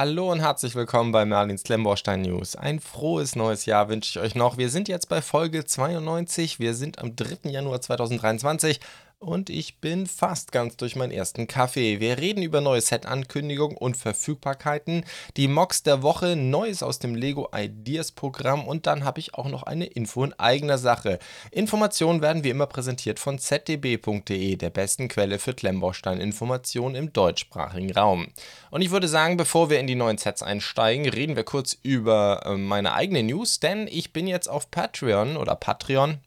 Hallo und herzlich willkommen bei Merlins Klemmbaustein News. Ein frohes neues Jahr wünsche ich euch noch. Wir sind jetzt bei Folge 92. Wir sind am 3. Januar 2023 und ich bin fast ganz durch meinen ersten Kaffee. Wir reden über neue Set-Ankündigungen und Verfügbarkeiten, die Mocks der Woche, Neues aus dem Lego Ideas Programm und dann habe ich auch noch eine Info in eigener Sache. Informationen werden wie immer präsentiert von zdb.de, der besten Quelle für Klemmbaustein-Informationen im deutschsprachigen Raum. Und ich würde sagen, bevor wir in die neuen Sets einsteigen, reden wir kurz über äh, meine eigene News, denn ich bin jetzt auf Patreon oder Patreon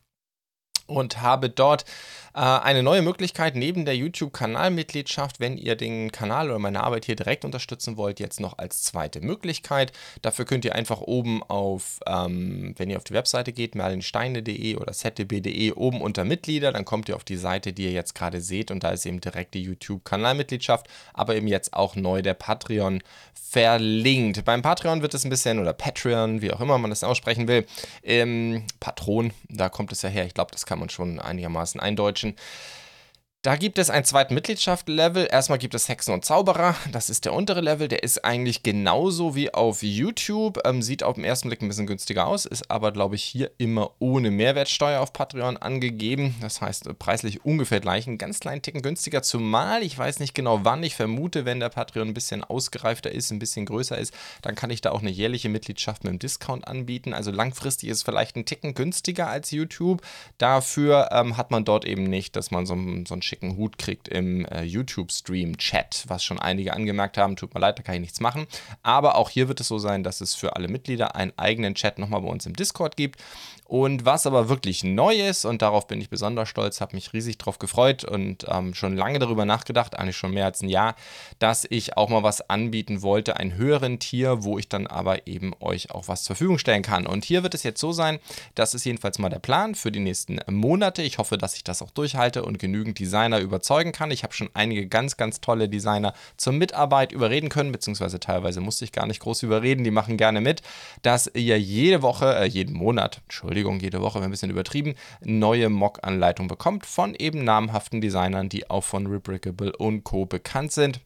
und habe dort eine neue Möglichkeit neben der YouTube-Kanalmitgliedschaft, wenn ihr den Kanal oder meine Arbeit hier direkt unterstützen wollt, jetzt noch als zweite Möglichkeit. Dafür könnt ihr einfach oben auf, ähm, wenn ihr auf die Webseite geht, merlinsteine.de oder zdb.de, oben unter Mitglieder, dann kommt ihr auf die Seite, die ihr jetzt gerade seht und da ist eben direkt die YouTube-Kanalmitgliedschaft, aber eben jetzt auch neu der Patreon verlinkt. Beim Patreon wird es ein bisschen, oder Patreon, wie auch immer man das aussprechen will, ähm, Patron, da kommt es ja her, ich glaube, das kann man schon einigermaßen eindeutschen. action. Da gibt es einen zweiten Mitgliedschaft-Level. Erstmal gibt es Hexen und Zauberer. Das ist der untere Level. Der ist eigentlich genauso wie auf YouTube. Ähm, sieht auf den ersten Blick ein bisschen günstiger aus, ist aber, glaube ich, hier immer ohne Mehrwertsteuer auf Patreon angegeben. Das heißt, äh, preislich ungefähr gleich. Einen ganz kleinen Ticken günstiger. Zumal ich weiß nicht genau wann. Ich vermute, wenn der Patreon ein bisschen ausgereifter ist, ein bisschen größer ist, dann kann ich da auch eine jährliche Mitgliedschaft mit einem Discount anbieten. Also langfristig ist es vielleicht ein Ticken günstiger als YouTube. Dafür ähm, hat man dort eben nicht, dass man so, so ein schicken Hut kriegt im äh, YouTube-Stream-Chat, was schon einige angemerkt haben. Tut mir leid, da kann ich nichts machen. Aber auch hier wird es so sein, dass es für alle Mitglieder einen eigenen Chat nochmal bei uns im Discord gibt. Und was aber wirklich neu ist, und darauf bin ich besonders stolz, habe mich riesig drauf gefreut und ähm, schon lange darüber nachgedacht, eigentlich schon mehr als ein Jahr, dass ich auch mal was anbieten wollte, einen höheren Tier, wo ich dann aber eben euch auch was zur Verfügung stellen kann. Und hier wird es jetzt so sein, das ist jedenfalls mal der Plan für die nächsten Monate. Ich hoffe, dass ich das auch durchhalte und genügend Designer überzeugen kann. Ich habe schon einige ganz, ganz tolle Designer zur Mitarbeit überreden können, beziehungsweise teilweise musste ich gar nicht groß überreden, die machen gerne mit, dass ihr jede Woche, äh, jeden Monat, Entschuldigung, Entschuldigung, jede Woche ein bisschen übertrieben, neue Mock-Anleitung bekommt von eben namhaften Designern, die auch von Rebrickable und Co. bekannt sind.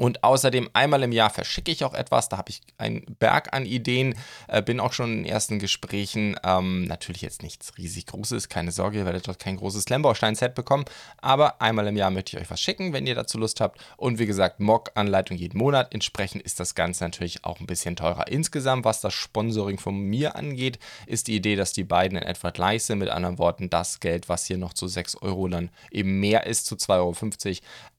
Und außerdem einmal im Jahr verschicke ich auch etwas. Da habe ich einen Berg an Ideen, äh, bin auch schon in ersten Gesprächen. Ähm, natürlich jetzt nichts riesig Großes, keine Sorge, ihr werdet dort kein großes Klemmbaustein-Set bekommen. Aber einmal im Jahr möchte ich euch was schicken, wenn ihr dazu Lust habt. Und wie gesagt, Mock-Anleitung jeden Monat. Entsprechend ist das Ganze natürlich auch ein bisschen teurer. Insgesamt, was das Sponsoring von mir angeht, ist die Idee, dass die beiden in etwa gleich sind. Mit anderen Worten, das Geld, was hier noch zu 6 Euro dann eben mehr ist, zu 2,50 Euro,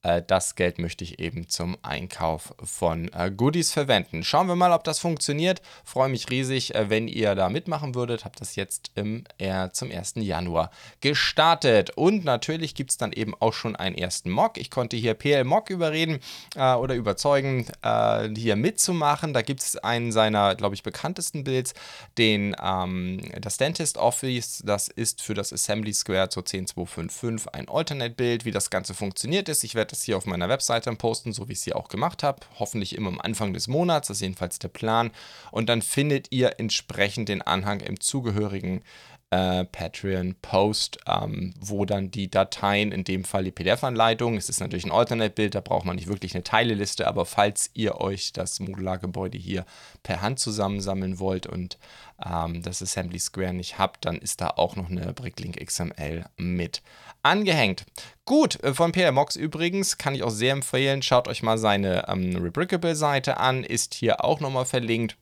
das Geld möchte ich eben zum Einkauf von äh, Goodies verwenden. Schauen wir mal, ob das funktioniert. Freue mich riesig, äh, wenn ihr da mitmachen würdet. Habe das jetzt im, äh, zum 1. Januar gestartet. Und natürlich gibt es dann eben auch schon einen ersten Mock. Ich konnte hier PL Mock überreden äh, oder überzeugen, äh, hier mitzumachen. Da gibt es einen seiner, glaube ich, bekanntesten Builds, den ähm, das Dentist Office. Das ist für das Assembly Square zur 10255 ein Alternate-Bild. Wie das Ganze funktioniert ist, ich werde das hier auf meiner Webseite posten, so wie ich es hier auch gemacht habe. Hoffentlich immer am Anfang des Monats, das ist jedenfalls der Plan. Und dann findet ihr entsprechend den Anhang im zugehörigen äh, Patreon-Post, ähm, wo dann die Dateien, in dem Fall die PDF-Anleitung, es ist natürlich ein Alternate-Bild, da braucht man nicht wirklich eine Teileliste, aber falls ihr euch das Modulargebäude hier per Hand zusammensammeln wollt und ähm, das Assembly Square nicht habt, dann ist da auch noch eine Bricklink XML mit angehängt. Gut, äh, von PR Mox übrigens kann ich auch sehr empfehlen. Schaut euch mal seine ähm, Rebrickable-Seite an, ist hier auch nochmal verlinkt.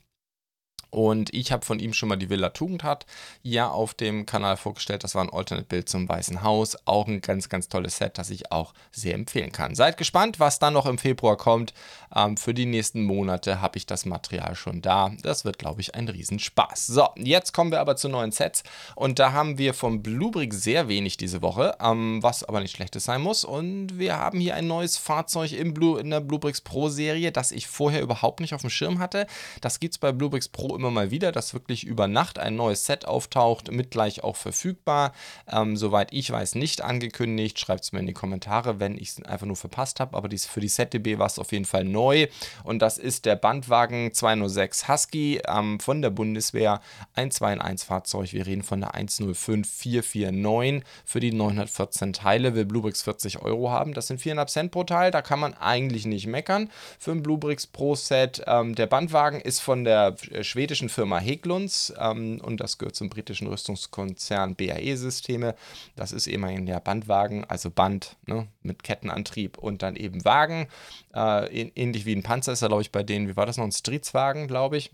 Und ich habe von ihm schon mal die Villa Tugendhat ja auf dem Kanal vorgestellt. Das war ein Alternate-Bild zum Weißen Haus. Auch ein ganz, ganz tolles Set, das ich auch sehr empfehlen kann. Seid gespannt, was dann noch im Februar kommt. Ähm, für die nächsten Monate habe ich das Material schon da. Das wird, glaube ich, ein Riesenspaß. So, jetzt kommen wir aber zu neuen Sets. Und da haben wir vom Bluebrick sehr wenig diese Woche, ähm, was aber nicht schlechtes sein muss. Und wir haben hier ein neues Fahrzeug im Blue, in der Bluebricks Pro Serie, das ich vorher überhaupt nicht auf dem Schirm hatte. Das gibt es bei Bluebricks Pro immer mal wieder, dass wirklich über Nacht ein neues Set auftaucht, mit gleich auch verfügbar. Ähm, soweit ich weiß, nicht angekündigt. Schreibt es mir in die Kommentare, wenn ich es einfach nur verpasst habe. Aber dies, für die ZDB war es auf jeden Fall neu. Und das ist der Bandwagen 206 Husky ähm, von der Bundeswehr. Ein 2 in 1 Fahrzeug. Wir reden von der 105449 für die 914 Teile. Will Bluebricks 40 Euro haben. Das sind 4,5 Cent pro Teil. Da kann man eigentlich nicht meckern für ein Bluebricks Pro Set. Ähm, der Bandwagen ist von der äh, schwedischen Firma Heglunds ähm, und das gehört zum britischen Rüstungskonzern BAE Systeme. Das ist eben ein ja, Bandwagen, also Band ne, mit Kettenantrieb und dann eben Wagen. Äh, ähnlich wie ein Panzer ist er, glaube ich, bei denen, wie war das noch, ein Streetswagen, glaube ich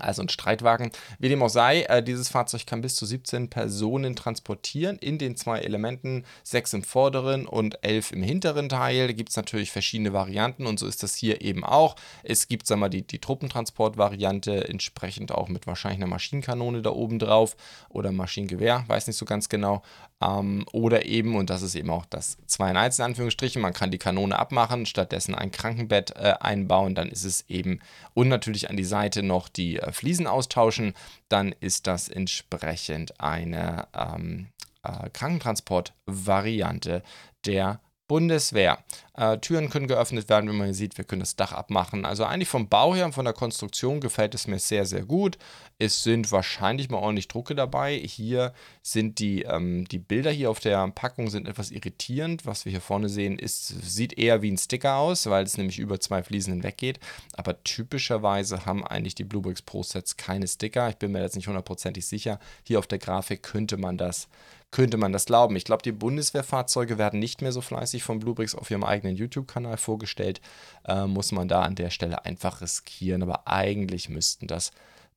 also ein Streitwagen. Wie dem auch sei, äh, dieses Fahrzeug kann bis zu 17 Personen transportieren in den zwei Elementen, sechs im vorderen und elf im hinteren Teil. Da gibt es natürlich verschiedene Varianten und so ist das hier eben auch. Es gibt, sagen wir mal, die, die Truppentransportvariante, entsprechend auch mit wahrscheinlich einer Maschinenkanone da oben drauf oder Maschinengewehr, weiß nicht so ganz genau. Ähm, oder eben, und das ist eben auch das 2 in 1 in Anführungsstrichen, man kann die Kanone abmachen, stattdessen ein Krankenbett äh, einbauen, dann ist es eben, und natürlich an die Seite noch die äh, Fliesen austauschen, dann ist das entsprechend eine ähm, äh, Krankentransport-Variante der Bundeswehr. Äh, Türen können geöffnet werden, wenn man hier sieht, wir können das Dach abmachen. Also eigentlich vom Bau her und von der Konstruktion gefällt es mir sehr, sehr gut. Es sind wahrscheinlich mal ordentlich Drucke dabei. Hier sind die, ähm, die Bilder hier auf der Packung sind etwas irritierend. Was wir hier vorne sehen, ist, sieht eher wie ein Sticker aus, weil es nämlich über zwei Fliesen hinweg geht. Aber typischerweise haben eigentlich die Bluebricks Pro Sets keine Sticker. Ich bin mir jetzt nicht hundertprozentig sicher. Hier auf der Grafik könnte man das könnte man das glauben. Ich glaube, die Bundeswehrfahrzeuge werden nicht mehr so fleißig von Bluebricks auf ihrem eigenen YouTube-Kanal vorgestellt. Äh, muss man da an der Stelle einfach riskieren. Aber eigentlich müssten das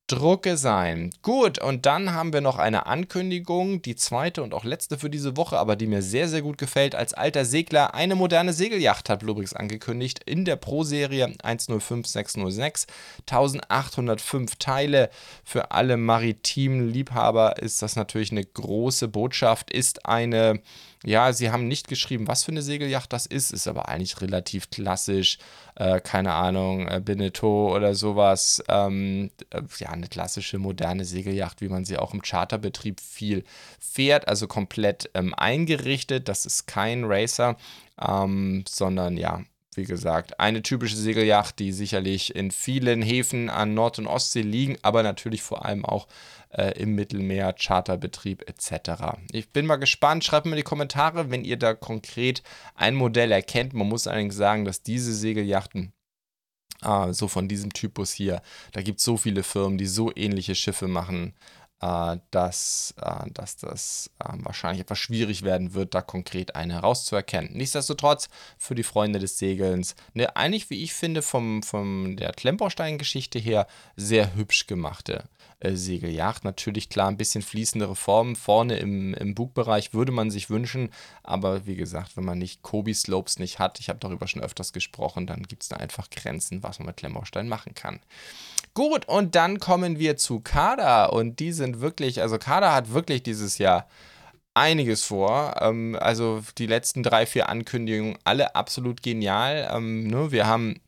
Drucke sein. Gut, und dann haben wir noch eine Ankündigung, die zweite und auch letzte für diese Woche, aber die mir sehr, sehr gut gefällt. Als alter Segler eine moderne Segelyacht hat Bluebricks angekündigt in der Pro-Serie 105606. 1805 Teile. Für alle maritimen Liebhaber ist das natürlich eine große Botschaft. Ist eine ja, sie haben nicht geschrieben, was für eine Segelyacht das ist, ist aber eigentlich relativ klassisch. Äh, keine Ahnung, äh, Beneteau oder sowas. Ähm, äh, ja, eine klassische moderne Segelyacht, wie man sie auch im Charterbetrieb viel fährt, also komplett ähm, eingerichtet. Das ist kein Racer, ähm, sondern ja, wie gesagt, eine typische Segelyacht, die sicherlich in vielen Häfen an Nord- und Ostsee liegen, aber natürlich vor allem auch äh, im Mittelmeer, Charterbetrieb etc. Ich bin mal gespannt. Schreibt mir in die Kommentare, wenn ihr da konkret ein Modell erkennt. Man muss allerdings sagen, dass diese Segelyachten äh, so von diesem Typus hier, da gibt es so viele Firmen, die so ähnliche Schiffe machen äh, dass, äh, dass das wahrscheinlich etwas schwierig werden wird, da konkret eine herauszuerkennen. Nichtsdestotrotz für die Freunde des Segelns eine eigentlich, wie ich finde, vom, von der Klemmbaustein-Geschichte her sehr hübsch gemachte äh, Segeljacht. Natürlich klar ein bisschen fließendere Formen. Vorne im, im Bugbereich würde man sich wünschen, aber wie gesagt, wenn man nicht Kobe Slopes nicht hat, ich habe darüber schon öfters gesprochen, dann gibt es da einfach Grenzen, was man mit Klemmbaustein machen kann. Gut, und dann kommen wir zu Kada und die sind wirklich, also Kada hat wirklich dieses Jahr einiges vor. Ähm, also die letzten drei, vier Ankündigungen, alle absolut genial. Ähm, ne? Wir haben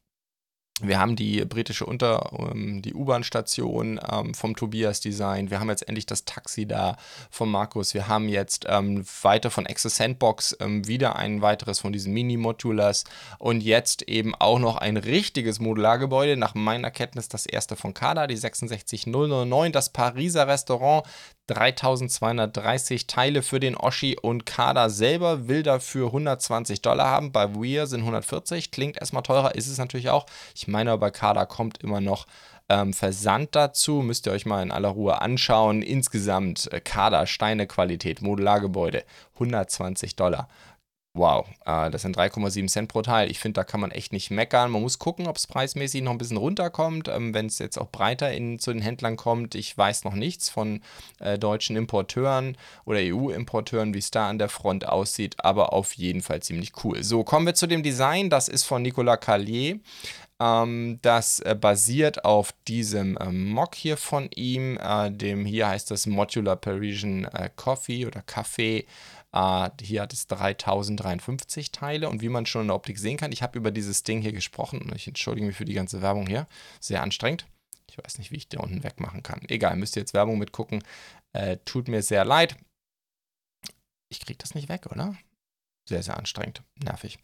wir haben die britische Unter, ähm, die U-Bahn-Station ähm, vom Tobias Design. Wir haben jetzt endlich das Taxi da vom Markus. Wir haben jetzt ähm, weiter von Access Sandbox ähm, wieder ein weiteres von diesen Mini-Modulars und jetzt eben auch noch ein richtiges Modulargebäude. Nach meiner Kenntnis das erste von Kada, die 66009, das Pariser Restaurant 3230 Teile für den Oschi und Kada selber will dafür 120 Dollar haben. Bei Weir sind 140. Klingt erstmal teurer, ist es natürlich auch. Ich meine, bei Kada kommt immer noch ähm, Versand dazu. Müsst ihr euch mal in aller Ruhe anschauen. Insgesamt äh, Kader, Steine Qualität, Modulargebäude 120 Dollar. Wow, äh, das sind 3,7 Cent pro Teil. Ich finde, da kann man echt nicht meckern. Man muss gucken, ob es preismäßig noch ein bisschen runterkommt, ähm, wenn es jetzt auch breiter in, zu den Händlern kommt. Ich weiß noch nichts von äh, deutschen Importeuren oder EU-Importeuren, wie es da an der Front aussieht, aber auf jeden Fall ziemlich cool. So, kommen wir zu dem Design. Das ist von Nicolas Callier. Ähm, das äh, basiert auf diesem Mock hier von ihm. Dem hier heißt das Modular Parisian Coffee oder Kaffee. Uh, hier hat es 3053 Teile und wie man schon in der Optik sehen kann, ich habe über dieses Ding hier gesprochen und ich entschuldige mich für die ganze Werbung hier, sehr anstrengend. Ich weiß nicht, wie ich den unten wegmachen kann. Egal, müsst ihr jetzt Werbung mitgucken. Äh, tut mir sehr leid. Ich kriege das nicht weg, oder? Sehr, sehr anstrengend. Nervig.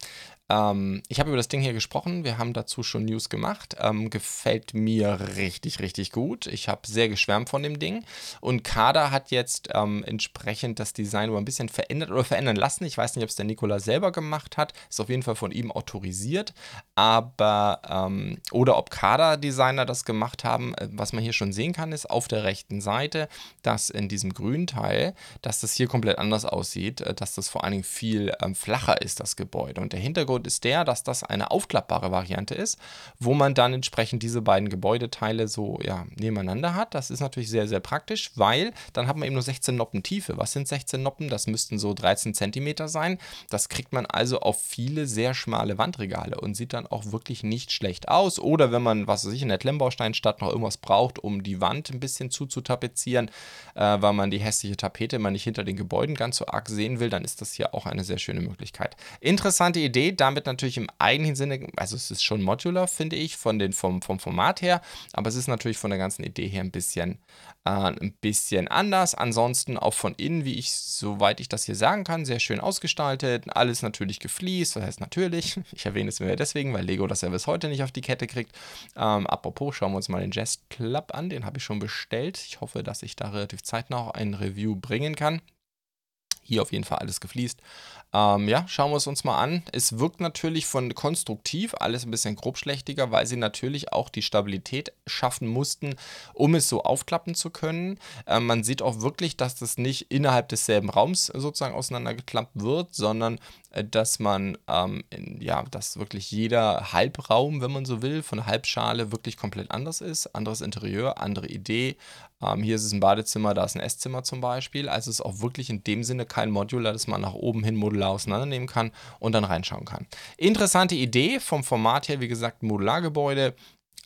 Ähm, ich habe über das Ding hier gesprochen. Wir haben dazu schon News gemacht. Ähm, gefällt mir richtig, richtig gut. Ich habe sehr geschwärmt von dem Ding. Und Kada hat jetzt ähm, entsprechend das Design ein bisschen verändert oder verändern lassen. Ich weiß nicht, ob es der Nikola selber gemacht hat. Ist auf jeden Fall von ihm autorisiert. Aber, ähm, oder ob Kada-Designer das gemacht haben. Äh, was man hier schon sehen kann, ist auf der rechten Seite, dass in diesem grünen Teil, dass das hier komplett anders aussieht. Äh, dass das vor allen Dingen viel ähm, flacher ist, das Gebäude. Und der Hintergrund Hintergrund ist der, dass das eine aufklappbare Variante ist, wo man dann entsprechend diese beiden Gebäudeteile so ja, nebeneinander hat. Das ist natürlich sehr, sehr praktisch, weil dann hat man eben nur 16 Noppen Tiefe. Was sind 16 Noppen? Das müssten so 13 Zentimeter sein. Das kriegt man also auf viele sehr schmale Wandregale und sieht dann auch wirklich nicht schlecht aus. Oder wenn man, was weiß ich, in der Klemmbausteinstadt noch irgendwas braucht, um die Wand ein bisschen zuzutapezieren, äh, weil man die hässliche Tapete immer nicht hinter den Gebäuden ganz so arg sehen will, dann ist das hier auch eine sehr schöne Möglichkeit. Interessante Idee, damit natürlich im eigentlichen Sinne, also es ist schon modular, finde ich, von den, vom, vom Format her, aber es ist natürlich von der ganzen Idee her ein bisschen, äh, ein bisschen anders. Ansonsten auch von innen, wie ich, soweit ich das hier sagen kann, sehr schön ausgestaltet. Alles natürlich gefliest, das heißt natürlich, ich erwähne es mir deswegen, weil Lego das ja bis heute nicht auf die Kette kriegt. Ähm, apropos, schauen wir uns mal den Jazz Club an, den habe ich schon bestellt. Ich hoffe, dass ich da relativ zeitnah auch ein Review bringen kann. Hier auf jeden Fall alles gefliest. Ähm, ja, schauen wir es uns mal an. Es wirkt natürlich von konstruktiv alles ein bisschen grobschlächtiger, weil sie natürlich auch die Stabilität schaffen mussten, um es so aufklappen zu können. Ähm, man sieht auch wirklich, dass das nicht innerhalb desselben Raums sozusagen auseinandergeklappt wird, sondern dass man, ähm, in, ja, dass wirklich jeder Halbraum, wenn man so will, von Halbschale wirklich komplett anders ist. Anderes Interieur, andere Idee. Ähm, hier ist es ein Badezimmer, da ist ein Esszimmer zum Beispiel. Also es ist auch wirklich in dem Sinne kein Modular, das man nach oben hin modular auseinandernehmen kann und dann reinschauen kann. Interessante Idee vom Format her, wie gesagt, Modulargebäude.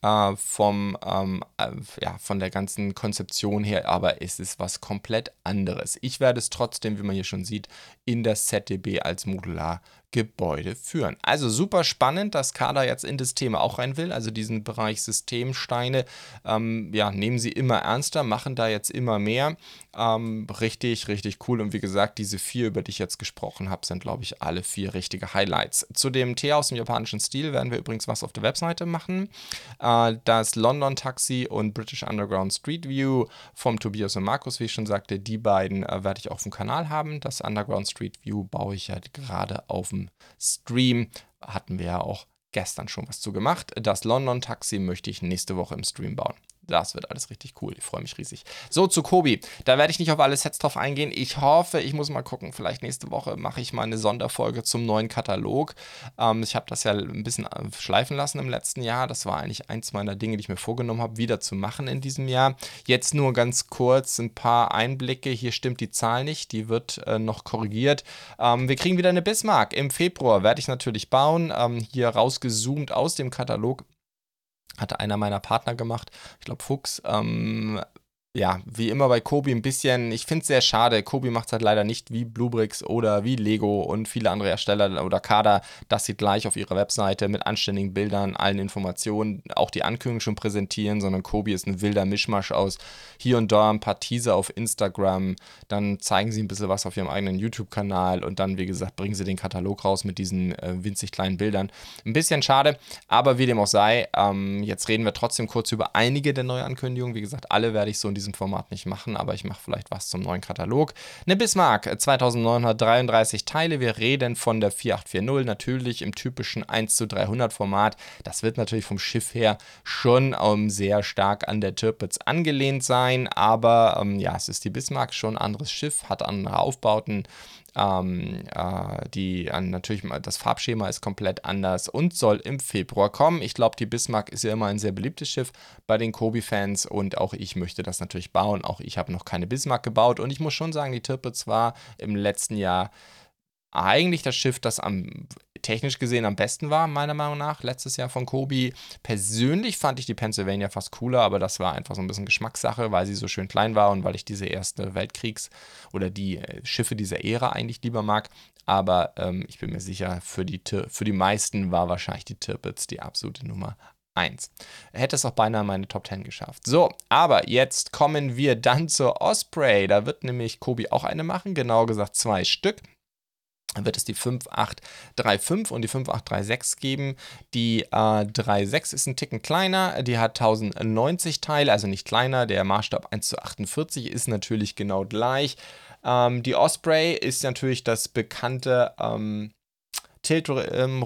Äh, vom, ähm, äh, ja, von der ganzen Konzeption her, aber es ist was komplett anderes. Ich werde es trotzdem, wie man hier schon sieht, in das ZDB als Modular Gebäude führen. Also super spannend, dass Kader jetzt in das Thema auch rein will, also diesen Bereich Systemsteine, ähm, ja, nehmen sie immer ernster, machen da jetzt immer mehr. Ähm, richtig, richtig cool. Und wie gesagt, diese vier, über die ich jetzt gesprochen habe, sind, glaube ich, alle vier richtige Highlights. Zu dem Tee aus dem japanischen Stil werden wir übrigens was auf der Webseite machen. Äh, das London Taxi und British Underground Street View vom Tobias und Markus, wie ich schon sagte, die beiden äh, werde ich auf dem Kanal haben. Das Underground Street View baue ich ja gerade auf dem Stream. Hatten wir ja auch gestern schon was zu gemacht. Das London Taxi möchte ich nächste Woche im Stream bauen. Das wird alles richtig cool. Ich freue mich riesig. So, zu Kobi. Da werde ich nicht auf alle Sets drauf eingehen. Ich hoffe, ich muss mal gucken. Vielleicht nächste Woche mache ich mal eine Sonderfolge zum neuen Katalog. Ähm, ich habe das ja ein bisschen äh, schleifen lassen im letzten Jahr. Das war eigentlich eins meiner Dinge, die ich mir vorgenommen habe, wieder zu machen in diesem Jahr. Jetzt nur ganz kurz ein paar Einblicke. Hier stimmt die Zahl nicht. Die wird äh, noch korrigiert. Ähm, wir kriegen wieder eine Bismarck. Im Februar werde ich natürlich bauen. Ähm, hier rausgezoomt aus dem Katalog hatte einer meiner Partner gemacht, ich glaube Fuchs, ähm, ja, wie immer bei Kobi ein bisschen, ich finde es sehr schade. Kobi macht es halt leider nicht wie Bluebricks oder wie Lego und viele andere Hersteller oder Kader, dass sie gleich auf ihrer Webseite mit anständigen Bildern, allen Informationen, auch die Ankündigung schon präsentieren, sondern Kobi ist ein wilder Mischmasch aus hier und da ein paar Teaser auf Instagram, dann zeigen sie ein bisschen was auf ihrem eigenen YouTube-Kanal und dann, wie gesagt, bringen sie den Katalog raus mit diesen äh, winzig kleinen Bildern. Ein bisschen schade, aber wie dem auch sei, ähm, jetzt reden wir trotzdem kurz über einige der Neuankündigungen. Wie gesagt, alle werde ich so in diesem Format nicht machen, aber ich mache vielleicht was zum neuen Katalog. Eine Bismarck, 2933 Teile. Wir reden von der 4840, natürlich im typischen 1 zu 300 Format. Das wird natürlich vom Schiff her schon um, sehr stark an der Tirpitz angelehnt sein, aber ähm, ja, es ist die Bismarck, schon ein anderes Schiff, hat andere Aufbauten. Ähm, äh, die, äh, natürlich, das Farbschema ist komplett anders und soll im Februar kommen. Ich glaube, die Bismarck ist ja immer ein sehr beliebtes Schiff bei den Kobi-Fans und auch ich möchte das natürlich bauen. Auch ich habe noch keine Bismarck gebaut und ich muss schon sagen, die Tirpitz war im letzten Jahr eigentlich das Schiff, das am technisch gesehen am besten war, meiner Meinung nach, letztes Jahr von Kobi. Persönlich fand ich die Pennsylvania fast cooler, aber das war einfach so ein bisschen Geschmackssache, weil sie so schön klein war und weil ich diese erste Weltkriegs- oder die äh, Schiffe dieser Ära eigentlich lieber mag. Aber ähm, ich bin mir sicher, für die, für die meisten war wahrscheinlich die Tirpitz die absolute Nummer 1. Hätte es auch beinahe meine Top 10 geschafft. So, aber jetzt kommen wir dann zur Osprey. Da wird nämlich Kobi auch eine machen, genau gesagt zwei Stück. Dann wird es die 5835 und die 5836 geben. Die äh, 36 ist ein Ticken kleiner, die hat 1090 Teile, also nicht kleiner. Der Maßstab 1 zu 48 ist natürlich genau gleich. Ähm, die Osprey ist natürlich das bekannte ähm, Tiltrotor, ähm,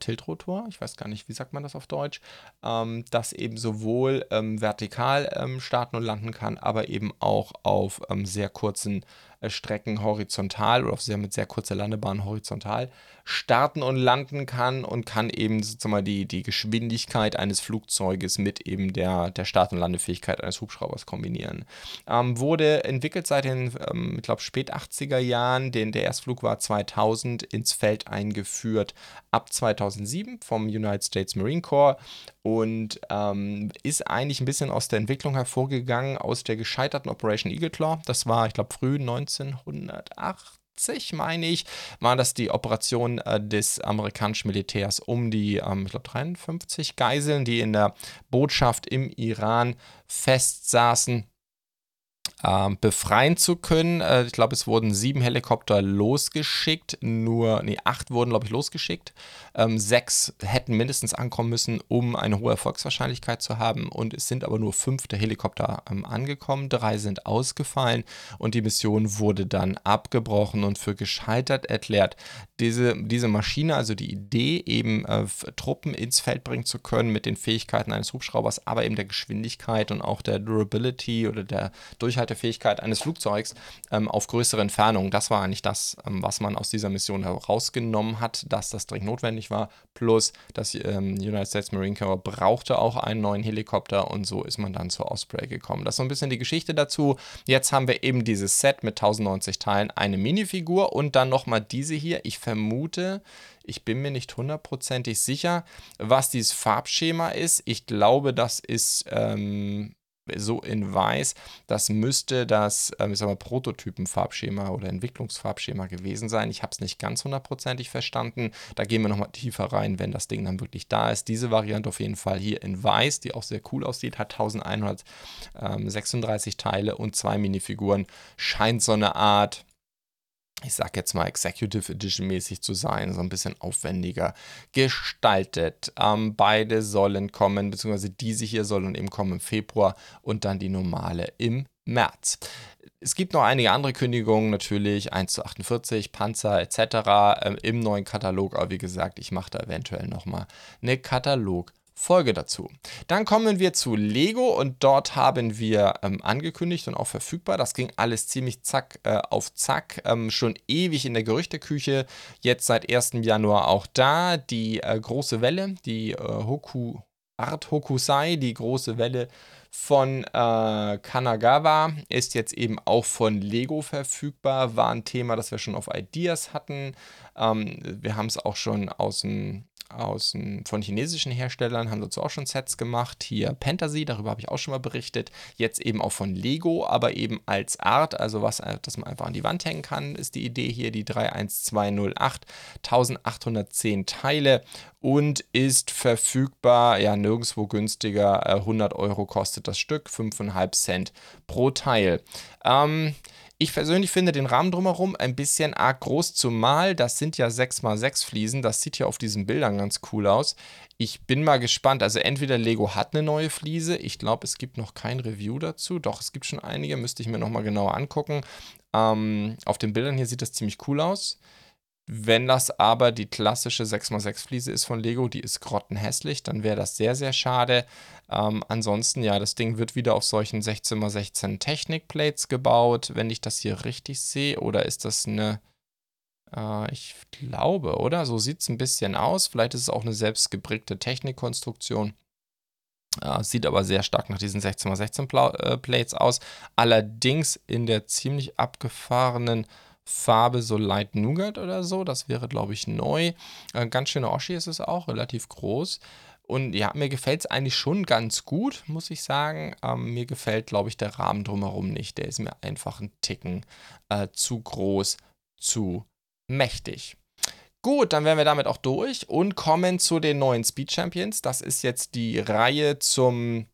Tiltrotor, ich weiß gar nicht, wie sagt man das auf Deutsch, ähm, das eben sowohl ähm, vertikal ähm, starten und landen kann, aber eben auch auf ähm, sehr kurzen Strecken horizontal oder sehr mit sehr kurzer Landebahn horizontal starten und landen kann und kann eben sozusagen die, die Geschwindigkeit eines Flugzeuges mit eben der, der Start- und Landefähigkeit eines Hubschraubers kombinieren. Ähm, wurde entwickelt seit den, ähm, ich glaube, spät 80er Jahren, den, der Erstflug war 2000 ins Feld eingeführt ab 2007 vom United States Marine Corps und ähm, ist eigentlich ein bisschen aus der Entwicklung hervorgegangen, aus der gescheiterten Operation Eagle Claw. Das war, ich glaube, früh 1908 meine ich, war das die Operation äh, des amerikanischen Militärs um die, ähm, ich glaube, 53 Geiseln, die in der Botschaft im Iran festsaßen ähm, befreien zu können. Äh, ich glaube, es wurden sieben Helikopter losgeschickt, nur, nee, acht wurden, glaube ich, losgeschickt. Ähm, sechs hätten mindestens ankommen müssen, um eine hohe Erfolgswahrscheinlichkeit zu haben. Und es sind aber nur fünf der Helikopter ähm, angekommen. Drei sind ausgefallen und die Mission wurde dann abgebrochen und für gescheitert erklärt. Diese, diese Maschine, also die Idee, eben äh, Truppen ins Feld bringen zu können mit den Fähigkeiten eines Hubschraubers, aber eben der Geschwindigkeit und auch der Durability oder der Durchhaltung Durchhaltefähigkeit eines Flugzeugs ähm, auf größere Entfernungen. Das war eigentlich das, ähm, was man aus dieser Mission herausgenommen hat, dass das dringend notwendig war. Plus, das ähm, United States Marine Corps brauchte auch einen neuen Helikopter und so ist man dann zur Osprey gekommen. Das ist so ein bisschen die Geschichte dazu. Jetzt haben wir eben dieses Set mit 1090 Teilen, eine Minifigur und dann nochmal diese hier. Ich vermute, ich bin mir nicht hundertprozentig sicher, was dieses Farbschema ist. Ich glaube, das ist ähm, so in weiß. Das müsste das, ähm, ich sag mal, Prototypenfarbschema oder Entwicklungsfarbschema gewesen sein. Ich habe es nicht ganz hundertprozentig verstanden. Da gehen wir nochmal tiefer rein, wenn das Ding dann wirklich da ist. Diese Variante auf jeden Fall hier in weiß, die auch sehr cool aussieht, hat 1136 Teile und zwei Minifiguren. Scheint so eine Art ich sag jetzt mal Executive Edition mäßig zu sein, so ein bisschen aufwendiger gestaltet. Ähm, beide sollen kommen, beziehungsweise diese hier sollen eben kommen im Februar und dann die normale im März. Es gibt noch einige andere Kündigungen, natürlich 1 zu 48, Panzer etc. Ähm, im neuen Katalog, aber wie gesagt, ich mache da eventuell nochmal eine Katalog. Folge dazu. Dann kommen wir zu Lego und dort haben wir ähm, angekündigt und auch verfügbar. Das ging alles ziemlich zack äh, auf zack. Ähm, schon ewig in der Gerüchteküche. Jetzt seit 1. Januar auch da. Die äh, große Welle, die äh, Hoku, Art Hokusai, die große Welle von äh, Kanagawa ist jetzt eben auch von Lego verfügbar. War ein Thema, das wir schon auf Ideas hatten. Ähm, wir haben es auch schon aus dem aus, von chinesischen Herstellern haben dazu auch schon Sets gemacht. Hier Fantasy, darüber habe ich auch schon mal berichtet. Jetzt eben auch von Lego, aber eben als Art, also was, äh, dass man einfach an die Wand hängen kann, ist die Idee hier, die 31208, 1810 Teile und ist verfügbar, ja, nirgendwo günstiger. 100 äh, Euro kostet das Stück, 5,5 Cent pro Teil. Ähm, ich persönlich finde den Rahmen drumherum ein bisschen arg groß, zumal das sind ja 6x6 Fliesen. Das sieht ja auf diesen Bildern ganz cool aus. Ich bin mal gespannt. Also entweder Lego hat eine neue Fliese. Ich glaube, es gibt noch kein Review dazu. Doch, es gibt schon einige. Müsste ich mir nochmal genauer angucken. Ähm, auf den Bildern hier sieht das ziemlich cool aus. Wenn das aber die klassische 6x6 Fliese ist von Lego, die ist grottenhässlich, dann wäre das sehr, sehr schade. Ähm, ansonsten, ja, das Ding wird wieder auf solchen 16x16 Technikplates gebaut, wenn ich das hier richtig sehe. Oder ist das eine, äh, ich glaube, oder? So sieht es ein bisschen aus. Vielleicht ist es auch eine selbstgebrickte Technikkonstruktion. Äh, sieht aber sehr stark nach diesen 16x16 äh, Plates aus. Allerdings in der ziemlich abgefahrenen Farbe so Light Nougat oder so. Das wäre, glaube ich, neu. Äh, ganz schöne Oschi ist es auch, relativ groß. Und ja, mir gefällt es eigentlich schon ganz gut, muss ich sagen. Ähm, mir gefällt, glaube ich, der Rahmen drumherum nicht. Der ist mir einfach ein Ticken äh, zu groß, zu mächtig. Gut, dann wären wir damit auch durch und kommen zu den neuen Speed Champions. Das ist jetzt die Reihe zum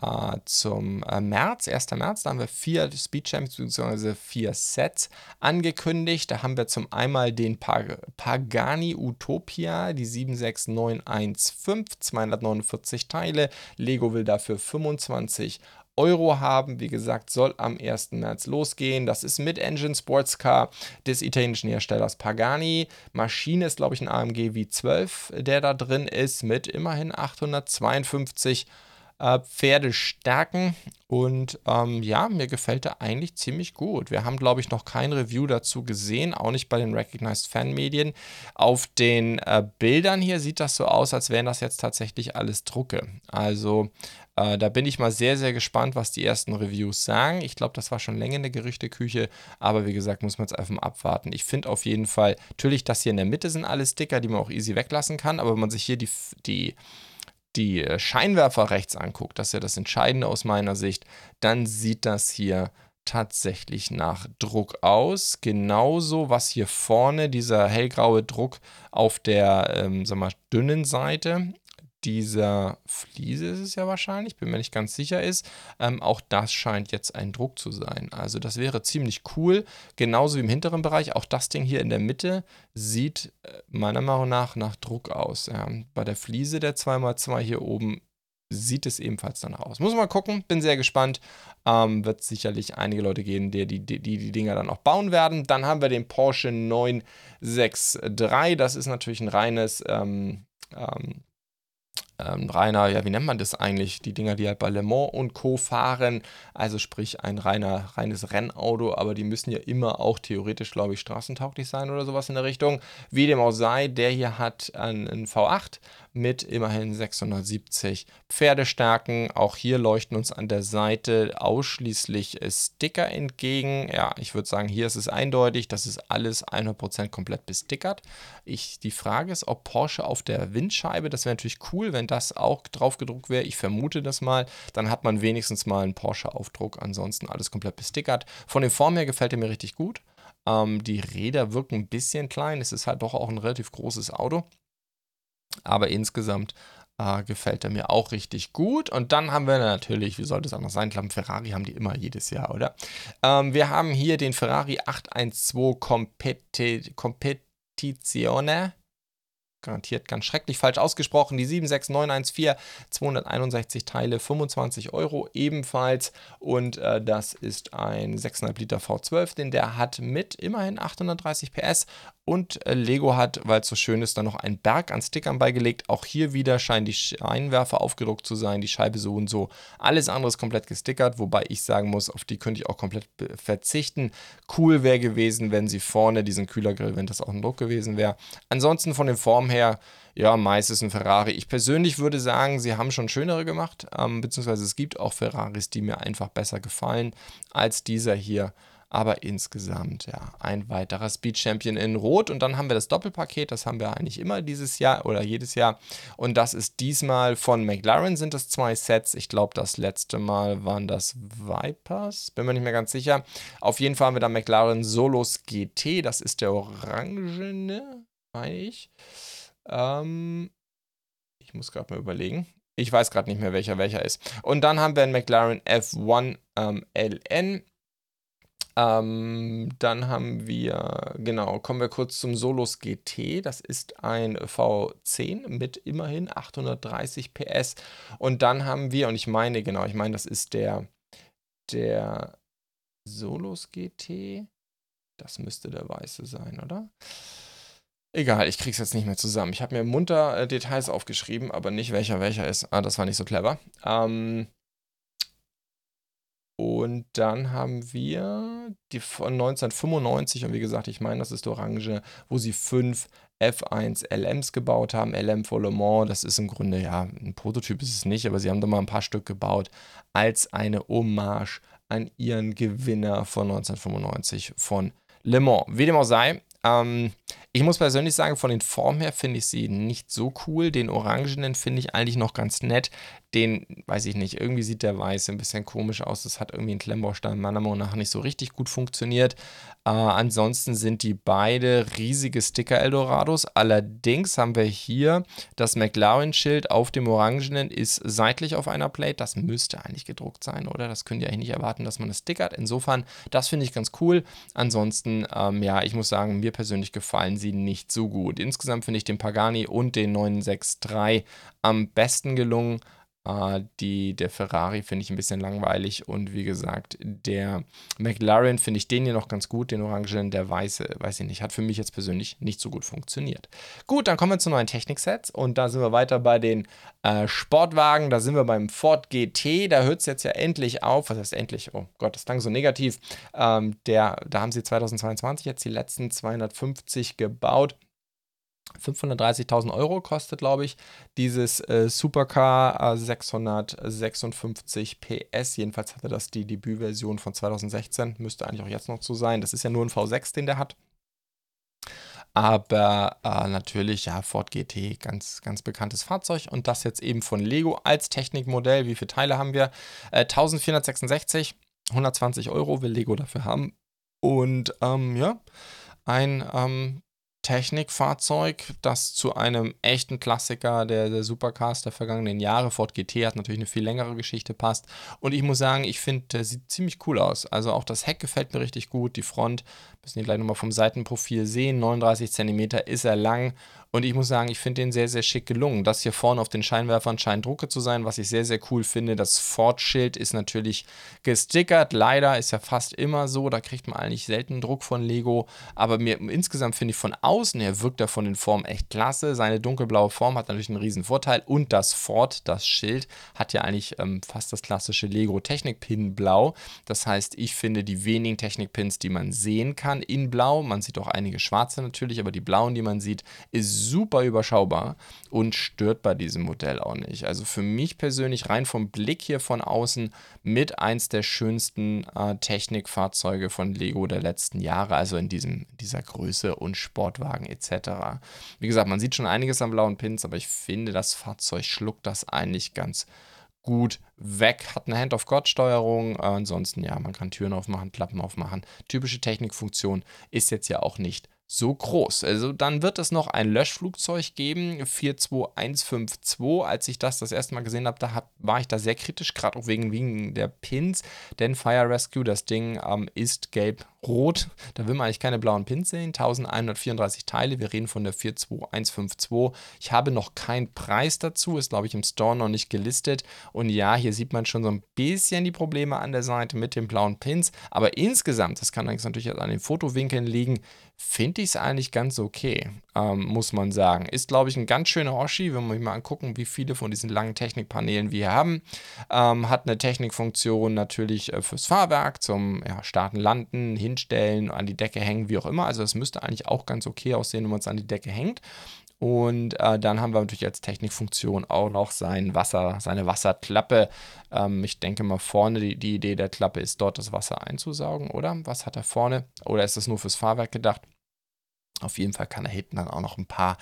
äh, zum äh, März, 1. März. Da haben wir vier Speed Champions bzw. vier Sets angekündigt. Da haben wir zum einmal den Pag Pagani Utopia, die 76915, 249 Teile. Lego will dafür 25 Euro haben. Wie gesagt, soll am 1. März losgehen. Das ist mit Engine Sports Car des italienischen Herstellers Pagani. Maschine ist, glaube ich, ein AMG V12, der da drin ist, mit immerhin 852 Euro äh, Pferde stärken. Und ähm, ja, mir gefällt er eigentlich ziemlich gut. Wir haben, glaube ich, noch kein Review dazu gesehen, auch nicht bei den Recognized Fan-Medien. Auf den äh, Bildern hier sieht das so aus, als wären das jetzt tatsächlich alles Drucke. Also äh, da bin ich mal sehr, sehr gespannt, was die ersten Reviews sagen. Ich glaube, das war schon länger eine Gerüchteküche, aber wie gesagt, muss man es einfach mal abwarten. Ich finde auf jeden Fall, natürlich, das hier in der Mitte sind alle Sticker, die man auch easy weglassen kann, aber wenn man sich hier die, die die äh, Scheinwerfer rechts anguckt, das ist ja das Entscheidende aus meiner Sicht, dann sieht das hier tatsächlich nach Druck aus. Genauso, was hier vorne, dieser hellgraue Druck auf der ähm, sag mal, dünnen Seite dieser Fliese ist es ja wahrscheinlich, bin mir nicht ganz sicher ist. Ähm, auch das scheint jetzt ein Druck zu sein. Also das wäre ziemlich cool. Genauso wie im hinteren Bereich. Auch das Ding hier in der Mitte sieht äh, meiner Meinung nach nach Druck aus. Ja. Bei der Fliese der 2x2 hier oben sieht es ebenfalls danach aus. Muss mal gucken, bin sehr gespannt. Ähm, wird sicherlich einige Leute geben, die die, die die Dinger dann auch bauen werden. Dann haben wir den Porsche 963. Das ist natürlich ein reines ähm, ähm, ähm, reiner, ja, wie nennt man das eigentlich? Die Dinger, die halt bei Le Mans und Co. fahren, also sprich ein reiner, reines Rennauto, aber die müssen ja immer auch theoretisch, glaube ich, straßentauglich sein oder sowas in der Richtung. Wie dem auch sei, der hier hat einen V8 mit immerhin 670 Pferdestärken. Auch hier leuchten uns an der Seite ausschließlich Sticker entgegen. Ja, ich würde sagen, hier ist es eindeutig, das ist alles 100% komplett bestickert. Ich, die Frage ist, ob Porsche auf der Windscheibe, das wäre natürlich cool, wenn das auch drauf gedruckt wäre. Ich vermute das mal. Dann hat man wenigstens mal einen Porsche-Aufdruck. Ansonsten alles komplett bestickert. Von der Form her gefällt er mir richtig gut. Ähm, die Räder wirken ein bisschen klein. Es ist halt doch auch ein relativ großes Auto. Aber insgesamt äh, gefällt er mir auch richtig gut. Und dann haben wir natürlich, wie sollte es anders sein, ich Ferrari haben die immer jedes Jahr, oder? Ähm, wir haben hier den Ferrari 812 Competi Competizione garantiert ganz schrecklich falsch ausgesprochen. Die 76914, 261 Teile, 25 Euro ebenfalls. Und äh, das ist ein 6,5 Liter V12, den der hat mit immerhin 830 PS und äh, Lego hat, weil es so schön ist, dann noch einen Berg an Stickern beigelegt. Auch hier wieder scheinen die Scheinwerfer aufgedruckt zu sein, die Scheibe so und so. Alles andere ist komplett gestickert, wobei ich sagen muss, auf die könnte ich auch komplett verzichten. Cool wäre gewesen, wenn sie vorne diesen Kühlergrill, wenn das auch ein Druck gewesen wäre. Ansonsten von den Formen her, ja, meistens ein Ferrari. Ich persönlich würde sagen, sie haben schon schönere gemacht, ähm, beziehungsweise es gibt auch Ferraris, die mir einfach besser gefallen als dieser hier. Aber insgesamt, ja, ein weiterer Speed Champion in Rot. Und dann haben wir das Doppelpaket, das haben wir eigentlich immer dieses Jahr oder jedes Jahr. Und das ist diesmal von McLaren sind das zwei Sets. Ich glaube, das letzte Mal waren das Vipers, bin mir nicht mehr ganz sicher. Auf jeden Fall haben wir da McLaren Solos GT, das ist der orangene, meine ich. Ähm, ich muss gerade mal überlegen. Ich weiß gerade nicht mehr, welcher welcher ist. Und dann haben wir einen McLaren F1 ähm, LN. Ähm, dann haben wir, genau, kommen wir kurz zum Solos GT. Das ist ein V10 mit immerhin 830 PS. Und dann haben wir, und ich meine, genau, ich meine, das ist der, der Solos GT. Das müsste der weiße sein, oder? Egal, ich krieg's jetzt nicht mehr zusammen. Ich habe mir munter äh, Details aufgeschrieben, aber nicht welcher welcher ist. Ah, das war nicht so clever. Ähm, und dann haben wir die von 1995, und wie gesagt, ich meine, das ist Orange, wo sie fünf F1 LMs gebaut haben. LM for Le Mans, das ist im Grunde, ja, ein Prototyp ist es nicht, aber sie haben da mal ein paar Stück gebaut, als eine Hommage an ihren Gewinner von 1995 von Le Mans. Wie dem auch sei, ähm, Ich muss persönlich sagen, von den Formen her finde ich sie nicht so cool. Den Orangenen finde ich eigentlich noch ganz nett. Den, weiß ich nicht, irgendwie sieht der Weiße ein bisschen komisch aus. Das hat irgendwie ein Klemmbaustein meiner Meinung nach nicht so richtig gut funktioniert. Äh, ansonsten sind die beide riesige Sticker Eldorados. Allerdings haben wir hier das McLaren-Schild auf dem Orangenen ist seitlich auf einer Plate. Das müsste eigentlich gedruckt sein, oder? Das könnt ihr eigentlich nicht erwarten, dass man es stickert. Insofern, das finde ich ganz cool. Ansonsten, ähm, ja, ich muss sagen, mir persönlich gefallen sie nicht so gut. Insgesamt finde ich den Pagani und den 963 am besten gelungen. Äh, die, der Ferrari finde ich ein bisschen langweilig und wie gesagt, der McLaren finde ich den hier noch ganz gut, den Orangen, der weiße, weiß ich nicht, hat für mich jetzt persönlich nicht so gut funktioniert. Gut, dann kommen wir zu neuen Techniksets und da sind wir weiter bei den äh, Sportwagen, da sind wir beim Ford GT, da hört es jetzt ja endlich auf, was heißt endlich, oh Gott, das klang so negativ, ähm, der, da haben sie 2022 jetzt die letzten 250 gebaut 530.000 Euro kostet, glaube ich, dieses äh, Supercar äh, 656 PS. Jedenfalls hatte das die Debütversion von 2016. Müsste eigentlich auch jetzt noch so sein. Das ist ja nur ein V6, den der hat. Aber äh, natürlich, ja, Ford GT, ganz, ganz bekanntes Fahrzeug. Und das jetzt eben von Lego als Technikmodell. Wie viele Teile haben wir? Äh, 1466, 120 Euro will Lego dafür haben. Und ähm, ja, ein ähm, Technikfahrzeug, das zu einem echten Klassiker der, der Supercars der vergangenen Jahre, Ford GT, hat natürlich eine viel längere Geschichte, passt. Und ich muss sagen, ich finde, der sieht ziemlich cool aus. Also auch das Heck gefällt mir richtig gut, die Front, müssen ihr gleich nochmal vom Seitenprofil sehen, 39 cm ist er lang und ich muss sagen, ich finde den sehr, sehr schick gelungen. Das hier vorne auf den Scheinwerfern scheint Drucke zu sein, was ich sehr, sehr cool finde. Das Ford-Schild ist natürlich gestickert. Leider ist ja fast immer so. Da kriegt man eigentlich selten Druck von Lego. Aber mir insgesamt finde ich von außen her wirkt er von den Formen echt klasse. Seine dunkelblaue Form hat natürlich einen riesen Vorteil. Und das Ford, das Schild, hat ja eigentlich ähm, fast das klassische Lego Technik-Pin Blau. Das heißt, ich finde die wenigen Technik-Pins, die man sehen kann in Blau, man sieht auch einige schwarze natürlich, aber die blauen, die man sieht, ist super überschaubar und stört bei diesem Modell auch nicht. Also für mich persönlich rein vom Blick hier von außen mit eins der schönsten äh, Technikfahrzeuge von Lego der letzten Jahre, also in diesem, dieser Größe und Sportwagen etc. Wie gesagt, man sieht schon einiges an blauen Pins, aber ich finde, das Fahrzeug schluckt das eigentlich ganz gut weg, hat eine Hand-of-God-Steuerung. Äh, ansonsten, ja, man kann Türen aufmachen, Klappen aufmachen. Typische Technikfunktion ist jetzt ja auch nicht so groß. Also dann wird es noch ein Löschflugzeug geben, 42152. Als ich das das erste Mal gesehen habe, da hab, war ich da sehr kritisch, gerade auch wegen, wegen der Pins, denn Fire Rescue, das Ding ähm, ist gelb-rot. Da will man eigentlich keine blauen Pins sehen. 1134 Teile, wir reden von der 42152. Ich habe noch keinen Preis dazu, ist glaube ich im Store noch nicht gelistet. Und ja, hier sieht man schon so ein bisschen die Probleme an der Seite mit den blauen Pins, aber insgesamt, das kann natürlich an den Fotowinkeln liegen, finde ich es eigentlich ganz okay, ähm, muss man sagen. Ist, glaube ich, ein ganz schöner Oschi, wenn wir mal angucken, wie viele von diesen langen Technikpanelen wir haben. Ähm, hat eine Technikfunktion natürlich äh, fürs Fahrwerk, zum ja, Starten, Landen, Hinstellen, an die Decke hängen, wie auch immer. Also es müsste eigentlich auch ganz okay aussehen, wenn man es an die Decke hängt. Und äh, dann haben wir natürlich als Technikfunktion auch noch sein Wasser, seine Wasserklappe. Ähm, ich denke mal vorne, die, die Idee der Klappe ist dort das Wasser einzusaugen, oder? Was hat er vorne? Oder ist das nur fürs Fahrwerk gedacht? Auf jeden Fall kann er hinten dann auch noch ein paar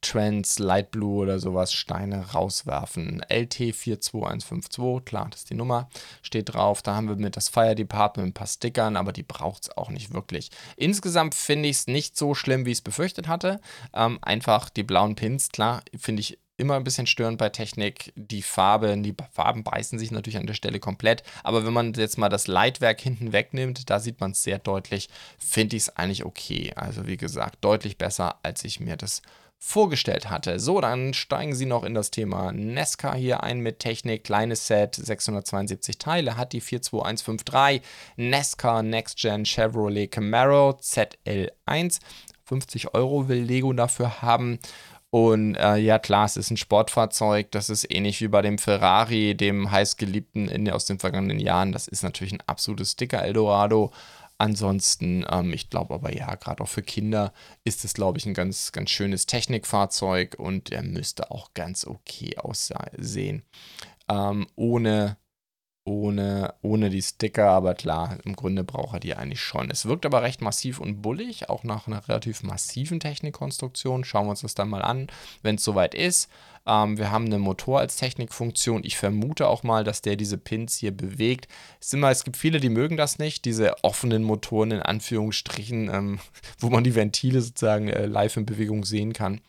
Trends, Light Blue oder sowas, Steine rauswerfen. LT42152, klar, das ist die Nummer, steht drauf. Da haben wir mit das Fire Department ein paar Stickern, aber die braucht es auch nicht wirklich. Insgesamt finde ich es nicht so schlimm, wie ich es befürchtet hatte. Ähm, einfach die blauen Pins, klar, finde ich immer ein bisschen störend bei Technik. Die Farben, die Farben beißen sich natürlich an der Stelle komplett. Aber wenn man jetzt mal das Leitwerk hinten wegnimmt, da sieht man es sehr deutlich, finde ich es eigentlich okay. Also wie gesagt, deutlich besser, als ich mir das vorgestellt hatte. So, dann steigen Sie noch in das Thema Nesca hier ein mit Technik. Kleines Set, 672 Teile, hat die 42153 Nesca Next Gen Chevrolet Camaro ZL1. 50 Euro will Lego dafür haben. Und äh, ja, klar, es ist ein Sportfahrzeug. Das ist ähnlich wie bei dem Ferrari, dem heißgeliebten in, aus den vergangenen Jahren. Das ist natürlich ein absolutes Sticker Eldorado. Ansonsten, ähm, ich glaube aber ja, gerade auch für Kinder ist es, glaube ich, ein ganz, ganz schönes Technikfahrzeug und er müsste auch ganz okay aussehen. Ähm, ohne ohne, ohne die Sticker, aber klar, im Grunde braucht er die eigentlich schon. Es wirkt aber recht massiv und bullig, auch nach einer relativ massiven Technikkonstruktion. Schauen wir uns das dann mal an, wenn es soweit ist. Ähm, wir haben einen Motor als Technikfunktion. Ich vermute auch mal, dass der diese Pins hier bewegt. Es, immer, es gibt viele, die mögen das nicht, diese offenen Motoren in Anführungsstrichen, ähm, wo man die Ventile sozusagen äh, live in Bewegung sehen kann.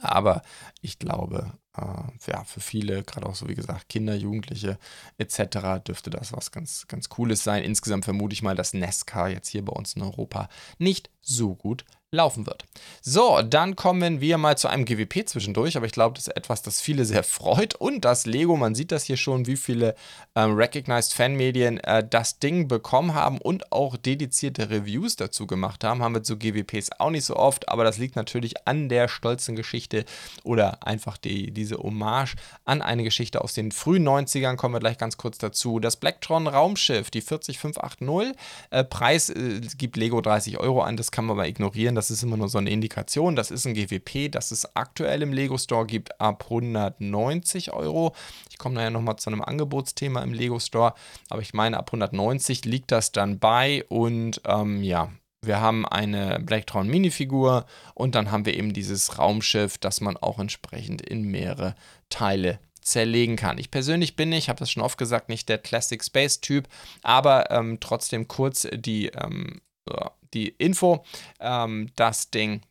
Aber ich glaube, ja, für viele, gerade auch so wie gesagt, Kinder, Jugendliche etc., dürfte das was ganz, ganz Cooles sein. Insgesamt vermute ich mal, dass Nesca jetzt hier bei uns in Europa nicht so gut laufen wird. So, dann kommen wir mal zu einem GWP zwischendurch, aber ich glaube, das ist etwas, das viele sehr freut und das Lego, man sieht das hier schon, wie viele ähm, Recognized Fanmedien äh, das Ding bekommen haben und auch dedizierte Reviews dazu gemacht haben, haben wir zu GWPs auch nicht so oft, aber das liegt natürlich an der stolzen Geschichte oder einfach die, diese Hommage an eine Geschichte aus den frühen 90ern, kommen wir gleich ganz kurz dazu. Das Blacktron Raumschiff, die 40580, äh, Preis äh, gibt Lego 30 Euro an, das kann man aber ignorieren, das ist immer nur so eine Indikation. Das ist ein GWP, das es aktuell im Lego Store gibt, ab 190 Euro. Ich komme nachher nochmal zu einem Angebotsthema im Lego Store, aber ich meine, ab 190 liegt das dann bei und ähm, ja, wir haben eine Blacktron Minifigur und dann haben wir eben dieses Raumschiff, das man auch entsprechend in mehrere Teile zerlegen kann. Ich persönlich bin nicht, habe das schon oft gesagt, nicht der Classic Space Typ, aber ähm, trotzdem kurz die ähm, die Info. Ähm, das Ding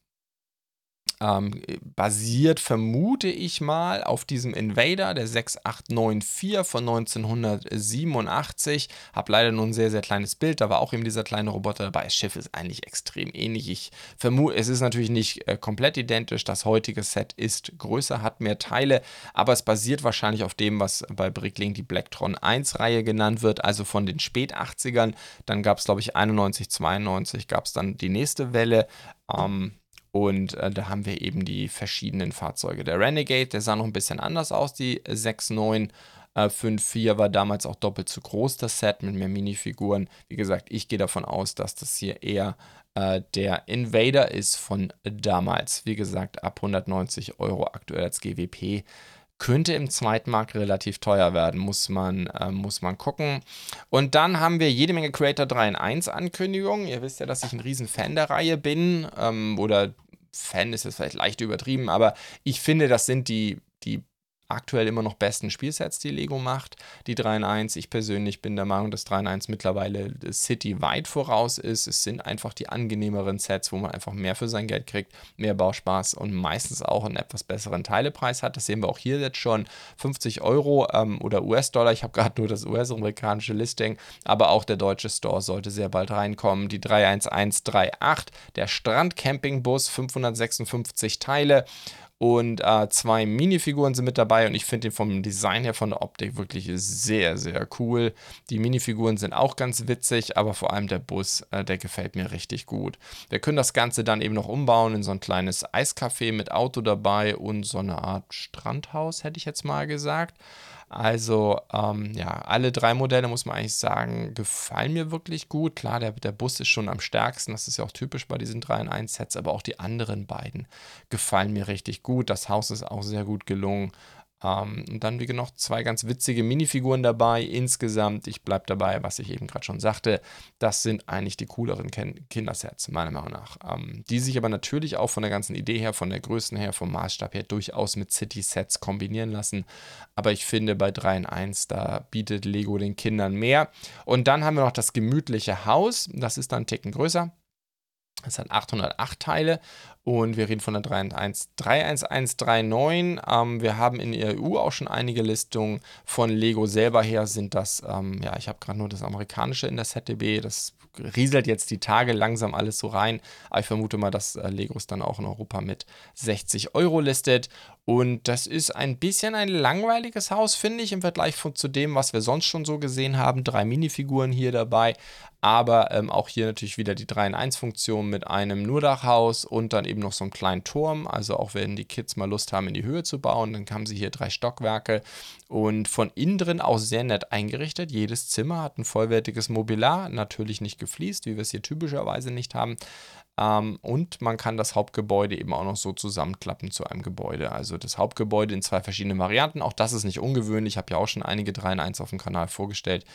ähm, basiert, vermute ich mal, auf diesem Invader, der 6894 von 1987. Hab leider nur ein sehr, sehr kleines Bild, da war auch eben dieser kleine Roboter dabei. Das Schiff ist eigentlich extrem ähnlich. Ich vermute, es ist natürlich nicht äh, komplett identisch. Das heutige Set ist größer, hat mehr Teile, aber es basiert wahrscheinlich auf dem, was bei Bricklink die Blacktron 1-Reihe genannt wird, also von den spät 80ern. Dann gab es, glaube ich, 91, 92 gab es dann die nächste Welle. Ähm, und äh, da haben wir eben die verschiedenen Fahrzeuge. Der Renegade, der sah noch ein bisschen anders aus, die 6954 äh, war damals auch doppelt so groß, das Set mit mehr Minifiguren. Wie gesagt, ich gehe davon aus, dass das hier eher äh, der Invader ist von damals. Wie gesagt, ab 190 Euro aktuell als GWP könnte im zweiten Markt relativ teuer werden, muss man, äh, muss man gucken. Und dann haben wir jede Menge Creator 3 in 1 Ankündigungen. Ihr wisst ja, dass ich ein riesen Fan der Reihe bin. Ähm, oder Fan ist jetzt vielleicht leicht übertrieben, aber ich finde, das sind die aktuell immer noch besten Spielsets, die Lego macht. Die 3 in 1. Ich persönlich bin der Meinung, dass 3 in 1 mittlerweile City weit voraus ist. Es sind einfach die angenehmeren Sets, wo man einfach mehr für sein Geld kriegt, mehr Bauspaß und meistens auch einen etwas besseren Teilepreis hat. Das sehen wir auch hier jetzt schon. 50 Euro ähm, oder US-Dollar. Ich habe gerade nur das US-amerikanische Listing, aber auch der deutsche Store sollte sehr bald reinkommen. Die 31138, der Strandcampingbus, 556 Teile und äh, zwei Minifiguren sind mit dabei und ich finde den vom Design her, von der Optik wirklich sehr, sehr cool. Die Minifiguren sind auch ganz witzig, aber vor allem der Bus, äh, der gefällt mir richtig gut. Wir können das Ganze dann eben noch umbauen in so ein kleines Eiscafé mit Auto dabei und so eine Art Strandhaus, hätte ich jetzt mal gesagt. Also ähm, ja, alle drei Modelle, muss man eigentlich sagen, gefallen mir wirklich gut. Klar, der, der Bus ist schon am stärksten, das ist ja auch typisch bei diesen 3 in 1 Sets, aber auch die anderen beiden gefallen mir richtig gut. Das Haus ist auch sehr gut gelungen. Ähm, und dann, wie noch zwei ganz witzige Minifiguren dabei. Insgesamt, ich bleibe dabei, was ich eben gerade schon sagte, das sind eigentlich die cooleren Ken Kindersets, meiner Meinung nach. Ähm, die sich aber natürlich auch von der ganzen Idee her, von der Größe her, vom Maßstab her durchaus mit City-Sets kombinieren lassen. Aber ich finde, bei 3 in 1, da bietet Lego den Kindern mehr. Und dann haben wir noch das gemütliche Haus. Das ist dann einen Ticken größer. Es hat 808 Teile und wir reden von der 31139. Ähm, wir haben in der EU auch schon einige Listungen. Von Lego selber her sind das, ähm, ja, ich habe gerade nur das amerikanische in der ZDB. Das rieselt jetzt die Tage langsam alles so rein. Aber ich vermute mal, dass äh, Lego es dann auch in Europa mit 60 Euro listet. Und das ist ein bisschen ein langweiliges Haus, finde ich, im Vergleich zu dem, was wir sonst schon so gesehen haben. Drei Minifiguren hier dabei, aber ähm, auch hier natürlich wieder die 3 in 1 Funktion mit einem Nurdachhaus und dann eben noch so einem kleinen Turm. Also auch wenn die Kids mal Lust haben, in die Höhe zu bauen, dann haben sie hier drei Stockwerke und von innen drin auch sehr nett eingerichtet. Jedes Zimmer hat ein vollwertiges Mobiliar, natürlich nicht gefliest, wie wir es hier typischerweise nicht haben. Ähm, und man kann das Hauptgebäude eben auch noch so zusammenklappen zu einem Gebäude. Also das Hauptgebäude in zwei verschiedenen Varianten. Auch das ist nicht ungewöhnlich. Ich habe ja auch schon einige 3 in 1 auf dem Kanal vorgestellt,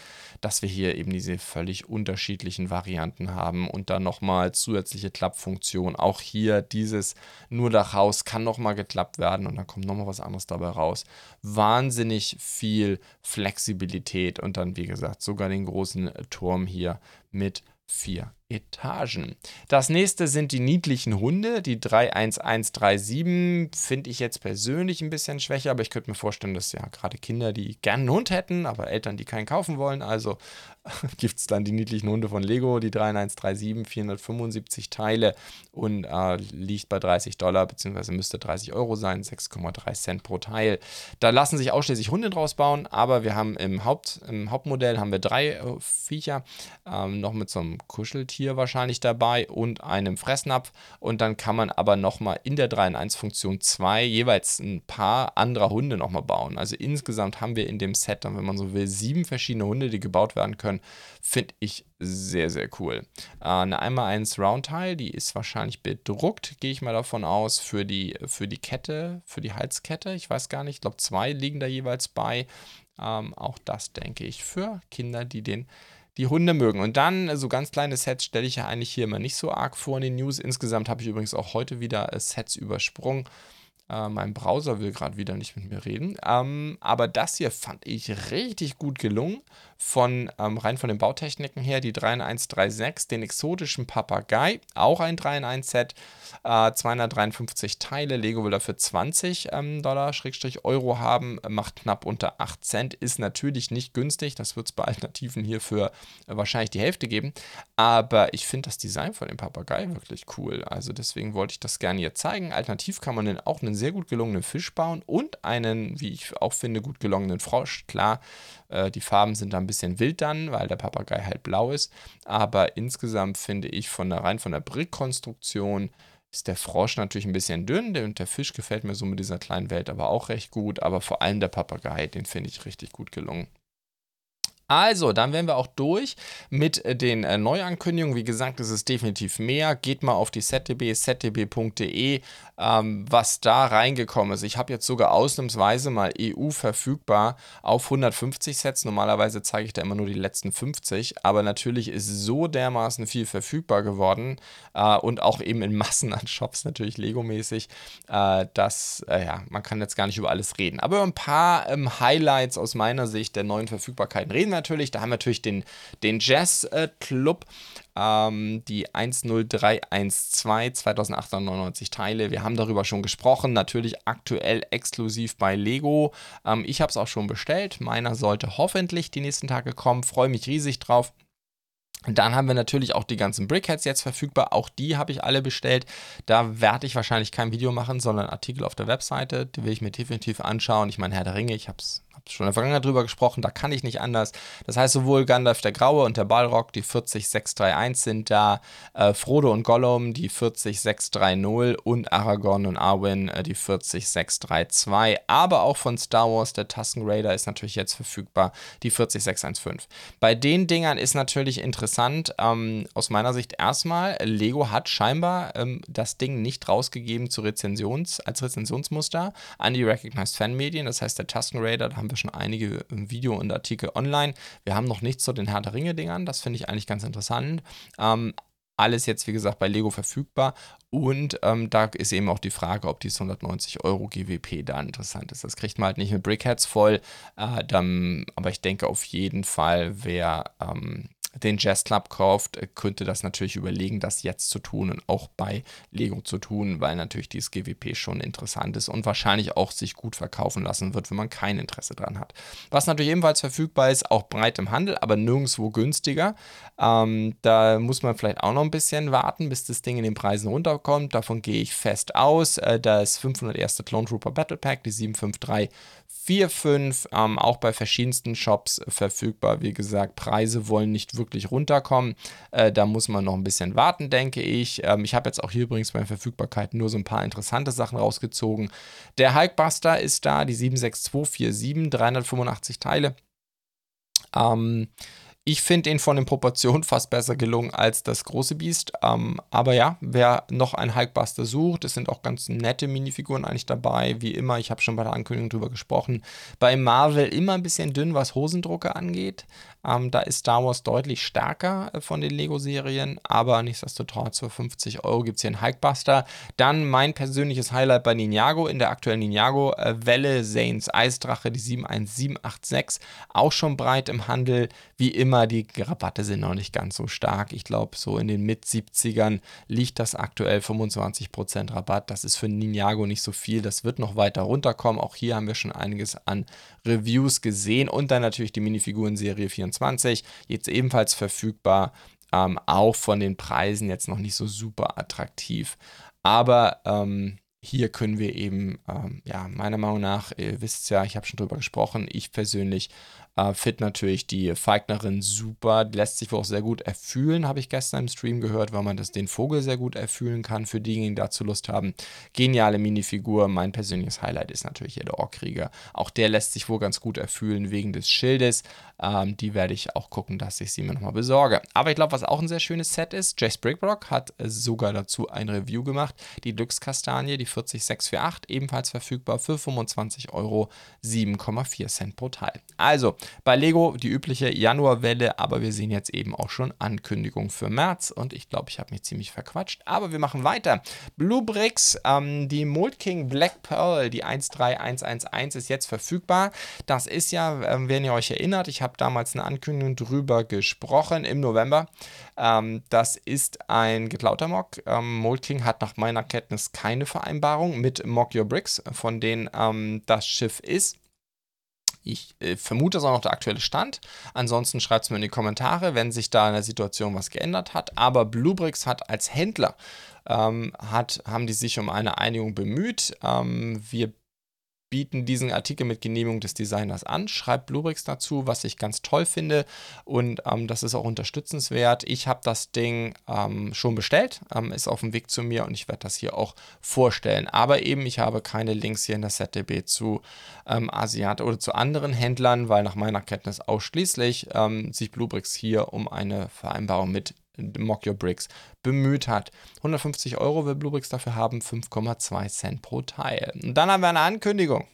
dass wir hier eben diese völlig unterschiedlichen Varianten haben und dann nochmal zusätzliche Klappfunktion. Auch hier dieses nur Dachhaus kann nochmal geklappt werden und dann kommt nochmal was anderes dabei raus. Wahnsinnig viel Flexibilität und dann, wie gesagt, sogar den großen Turm hier mit vier Etagen. Das nächste sind die niedlichen Hunde. Die 31137 finde ich jetzt persönlich ein bisschen schwächer, aber ich könnte mir vorstellen, dass ja gerade Kinder, die gerne einen Hund hätten, aber Eltern, die keinen kaufen wollen, also gibt es dann die niedlichen Hunde von Lego, die 31137, 475 Teile und äh, liegt bei 30 Dollar, beziehungsweise müsste 30 Euro sein, 6,3 Cent pro Teil. Da lassen sich ausschließlich Hunde draus bauen, aber wir haben im, Haupt, im Hauptmodell haben wir drei äh, Viecher, ähm, noch mit so einem Kuscheltier wahrscheinlich dabei und einem Fressnapf und dann kann man aber nochmal in der 3 in 1 Funktion 2 jeweils ein paar anderer Hunde nochmal bauen. Also insgesamt haben wir in dem Set dann, wenn man so will, sieben verschiedene Hunde, die gebaut werden können finde ich sehr, sehr cool. Äh, eine 1x1 Roundteil, die ist wahrscheinlich bedruckt, gehe ich mal davon aus, für die, für die Kette, für die Halskette. Ich weiß gar nicht, ich glaube, zwei liegen da jeweils bei. Ähm, auch das denke ich für Kinder, die den die Hunde mögen. Und dann so ganz kleine Sets stelle ich ja eigentlich hier immer nicht so arg vor in den News. Insgesamt habe ich übrigens auch heute wieder äh, Sets übersprungen. Äh, mein Browser will gerade wieder nicht mit mir reden. Ähm, aber das hier fand ich richtig gut gelungen. Von ähm, rein von den Bautechniken her, die 31136, den exotischen Papagei, auch ein 3 in 1 Set, äh, 253 Teile. Lego will dafür 20 ähm, Dollar Schrägstrich Euro haben, macht knapp unter 8 Cent, ist natürlich nicht günstig. Das wird es bei Alternativen hier für äh, wahrscheinlich die Hälfte geben. Aber ich finde das Design von dem Papagei wirklich cool. Also deswegen wollte ich das gerne hier zeigen. Alternativ kann man den auch einen sehr gut gelungenen Fisch bauen und einen, wie ich auch finde, gut gelungenen Frosch. Klar, äh, die Farben sind da ein bisschen wild dann, weil der Papagei halt blau ist. Aber insgesamt finde ich von der rein von der Brickkonstruktion ist der Frosch natürlich ein bisschen dünn und der Fisch gefällt mir so mit dieser kleinen Welt aber auch recht gut. Aber vor allem der Papagei, den finde ich richtig gut gelungen. Also, dann wären wir auch durch mit äh, den äh, Neuankündigungen. Wie gesagt, es ist definitiv mehr. Geht mal auf die ZDB, zdb.de, ähm, was da reingekommen ist. Ich habe jetzt sogar ausnahmsweise mal EU verfügbar auf 150 Sets. Normalerweise zeige ich da immer nur die letzten 50, aber natürlich ist so dermaßen viel verfügbar geworden äh, und auch eben in Massen an Shops, natürlich Lego-mäßig, äh, dass, äh, ja, man kann jetzt gar nicht über alles reden. Aber über ein paar ähm, Highlights aus meiner Sicht der neuen Verfügbarkeiten reden natürlich. Da haben wir natürlich den, den Jazz Club, ähm, die 10312, 2899 Teile. Wir haben darüber schon gesprochen. Natürlich aktuell exklusiv bei Lego. Ähm, ich habe es auch schon bestellt. Meiner sollte hoffentlich die nächsten Tage kommen. Freue mich riesig drauf. Dann haben wir natürlich auch die ganzen Brickheads jetzt verfügbar. Auch die habe ich alle bestellt. Da werde ich wahrscheinlich kein Video machen, sondern Artikel auf der Webseite. Die will ich mir definitiv anschauen. Ich meine, Herr der Ringe, ich habe es schon in der Vergangenheit drüber gesprochen, da kann ich nicht anders. Das heißt, sowohl Gandalf der Graue und der Balrog, die 40631 sind da, äh, Frodo und Gollum, die 40630 und Aragorn und Arwen, äh, die 40632. Aber auch von Star Wars, der Tusken Raider ist natürlich jetzt verfügbar, die 40615. Bei den Dingern ist natürlich interessant, ähm, aus meiner Sicht erstmal, Lego hat scheinbar ähm, das Ding nicht rausgegeben zu Rezensions, als Rezensionsmuster an die Recognized Fanmedien. Das heißt, der Tusken Raider, da haben wir schon einige Video und Artikel online. Wir haben noch nichts zu den Herr der Ringe-Dingern. Das finde ich eigentlich ganz interessant. Ähm, alles jetzt, wie gesagt, bei Lego verfügbar. Und ähm, da ist eben auch die Frage, ob dieses 190 Euro GWP da interessant ist. Das kriegt man halt nicht mit Brickheads voll. Äh, dann, aber ich denke auf jeden Fall, wer ähm, den Jazz Club kauft, könnte das natürlich überlegen, das jetzt zu tun und auch bei Lego zu tun, weil natürlich dieses GWP schon interessant ist und wahrscheinlich auch sich gut verkaufen lassen wird, wenn man kein Interesse dran hat. Was natürlich ebenfalls verfügbar ist, auch breit im Handel, aber nirgendwo günstiger. Ähm, da muss man vielleicht auch noch ein bisschen warten, bis das Ding in den Preisen runterkommt. Davon gehe ich fest aus. Äh, das 501. Clone Trooper Battle Pack, die 753 4, 5, ähm, auch bei verschiedensten Shops verfügbar. Wie gesagt, Preise wollen nicht wirklich runterkommen. Äh, da muss man noch ein bisschen warten, denke ich. Ähm, ich habe jetzt auch hier übrigens bei Verfügbarkeit nur so ein paar interessante Sachen rausgezogen. Der Hulkbuster ist da, die 76247, 385 Teile. Ähm, ich finde ihn von den Proportionen fast besser gelungen als das große Biest. Ähm, aber ja, wer noch einen Hulkbuster sucht, es sind auch ganz nette Minifiguren eigentlich dabei. Wie immer, ich habe schon bei der Ankündigung drüber gesprochen. Bei Marvel immer ein bisschen dünn, was Hosendrucke angeht. Ähm, da ist Star Wars deutlich stärker äh, von den Lego-Serien, aber nichtsdestotrotz für 50 Euro gibt es hier einen Hulkbuster. Dann mein persönliches Highlight bei Ninjago in der aktuellen Ninjago-Welle, äh, Zanes Eisdrache, die 71786, auch schon breit im Handel. Wie immer, die Rabatte sind noch nicht ganz so stark. Ich glaube, so in den Mit-70ern liegt das aktuell 25% Rabatt. Das ist für Ninjago nicht so viel. Das wird noch weiter runterkommen. Auch hier haben wir schon einiges an Reviews gesehen und dann natürlich die Minifiguren-Serie 24. 2024, jetzt ebenfalls verfügbar, ähm, auch von den Preisen jetzt noch nicht so super attraktiv. Aber ähm, hier können wir eben, ähm, ja, meiner Meinung nach, ihr wisst ja, ich habe schon drüber gesprochen, ich persönlich äh, fit natürlich die Feignerin super, die lässt sich wohl auch sehr gut erfühlen, habe ich gestern im Stream gehört, weil man das den Vogel sehr gut erfühlen kann, für diejenigen, die dazu Lust haben. Geniale Minifigur, mein persönliches Highlight ist natürlich hier der Orkrieger. Auch der lässt sich wohl ganz gut erfühlen wegen des Schildes. Ähm, die werde ich auch gucken, dass ich sie mir nochmal besorge. Aber ich glaube, was auch ein sehr schönes Set ist, Jace Brickrock hat sogar dazu ein Review gemacht. Die Glückskastanie, die 40648, ebenfalls verfügbar für 25 Euro, 7,4 Cent pro Teil. Also, bei Lego die übliche Januarwelle, aber wir sehen jetzt eben auch schon Ankündigungen für März und ich glaube, ich habe mich ziemlich verquatscht, aber wir machen weiter. Blue Bricks, ähm, die Mold King Black Pearl, die 13111 ist jetzt verfügbar. Das ist ja, ähm, wenn ihr euch erinnert, ich habe damals eine Ankündigung drüber gesprochen im November. Ähm, das ist ein geklauter Mock. Ähm, Mold King hat nach meiner Kenntnis keine Vereinbarung mit Mock Your Bricks, von denen ähm, das Schiff ist. Ich äh, vermute, das ist auch noch der aktuelle Stand. Ansonsten schreibt es mir in die Kommentare, wenn sich da in der Situation was geändert hat. Aber Bluebricks hat als Händler ähm, hat, haben die sich um eine Einigung bemüht. Ähm, wir bieten diesen Artikel mit Genehmigung des Designers an. Schreibt Bluebricks dazu, was ich ganz toll finde und ähm, das ist auch unterstützenswert. Ich habe das Ding ähm, schon bestellt, ähm, ist auf dem Weg zu mir und ich werde das hier auch vorstellen. Aber eben, ich habe keine Links hier in der ZDB zu ähm, Asiat oder zu anderen Händlern, weil nach meiner Kenntnis ausschließlich ähm, sich Bluebricks hier um eine Vereinbarung mit Mock Your Bricks bemüht hat. 150 Euro will Bluebricks dafür haben, 5,2 Cent pro Teil. Und dann haben wir eine Ankündigung.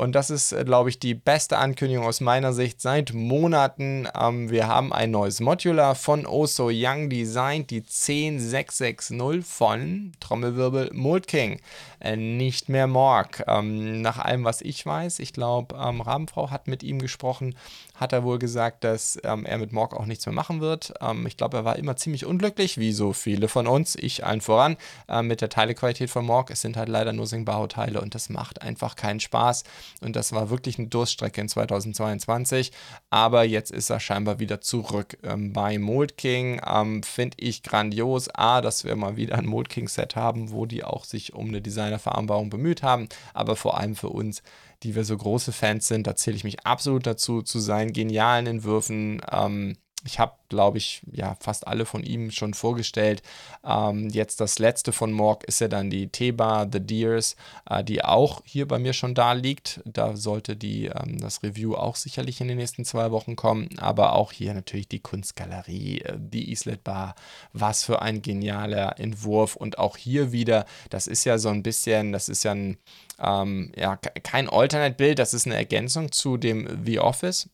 Und das ist, äh, glaube ich, die beste Ankündigung aus meiner Sicht seit Monaten. Ähm, wir haben ein neues Modular von Oso Young Design, die 10660 von Trommelwirbel Mold King. Äh, nicht mehr Morg. Ähm, nach allem, was ich weiß, ich glaube, ähm, Rabenfrau hat mit ihm gesprochen, hat er wohl gesagt, dass ähm, er mit Morg auch nichts mehr machen wird. Ähm, ich glaube, er war immer ziemlich unglücklich, wie so viele von uns, ich allen voran, äh, mit der Teilequalität von Morg. Es sind halt leider nur Singbao-Teile und das macht einfach keinen Spaß. Und das war wirklich eine Durststrecke in 2022. Aber jetzt ist er scheinbar wieder zurück ähm, bei Mold King. Ähm, Finde ich grandios. A, dass wir mal wieder ein Mold King-Set haben, wo die auch sich um eine Designer-Vereinbarung bemüht haben. Aber vor allem für uns die wir so große Fans sind. Da zähle ich mich absolut dazu, zu seinen genialen Entwürfen. Ähm, ich habe, glaube ich, ja, fast alle von ihm schon vorgestellt. Ähm, jetzt das letzte von Morg ist ja dann die T-Bar The Deers, äh, die auch hier bei mir schon da liegt. Da sollte die, ähm, das Review auch sicherlich in den nächsten zwei Wochen kommen. Aber auch hier natürlich die Kunstgalerie, äh, die Islet Bar. Was für ein genialer Entwurf. Und auch hier wieder, das ist ja so ein bisschen, das ist ja ein, ähm, ja, kein Alternate-Bild, das ist eine Ergänzung zu dem The Office.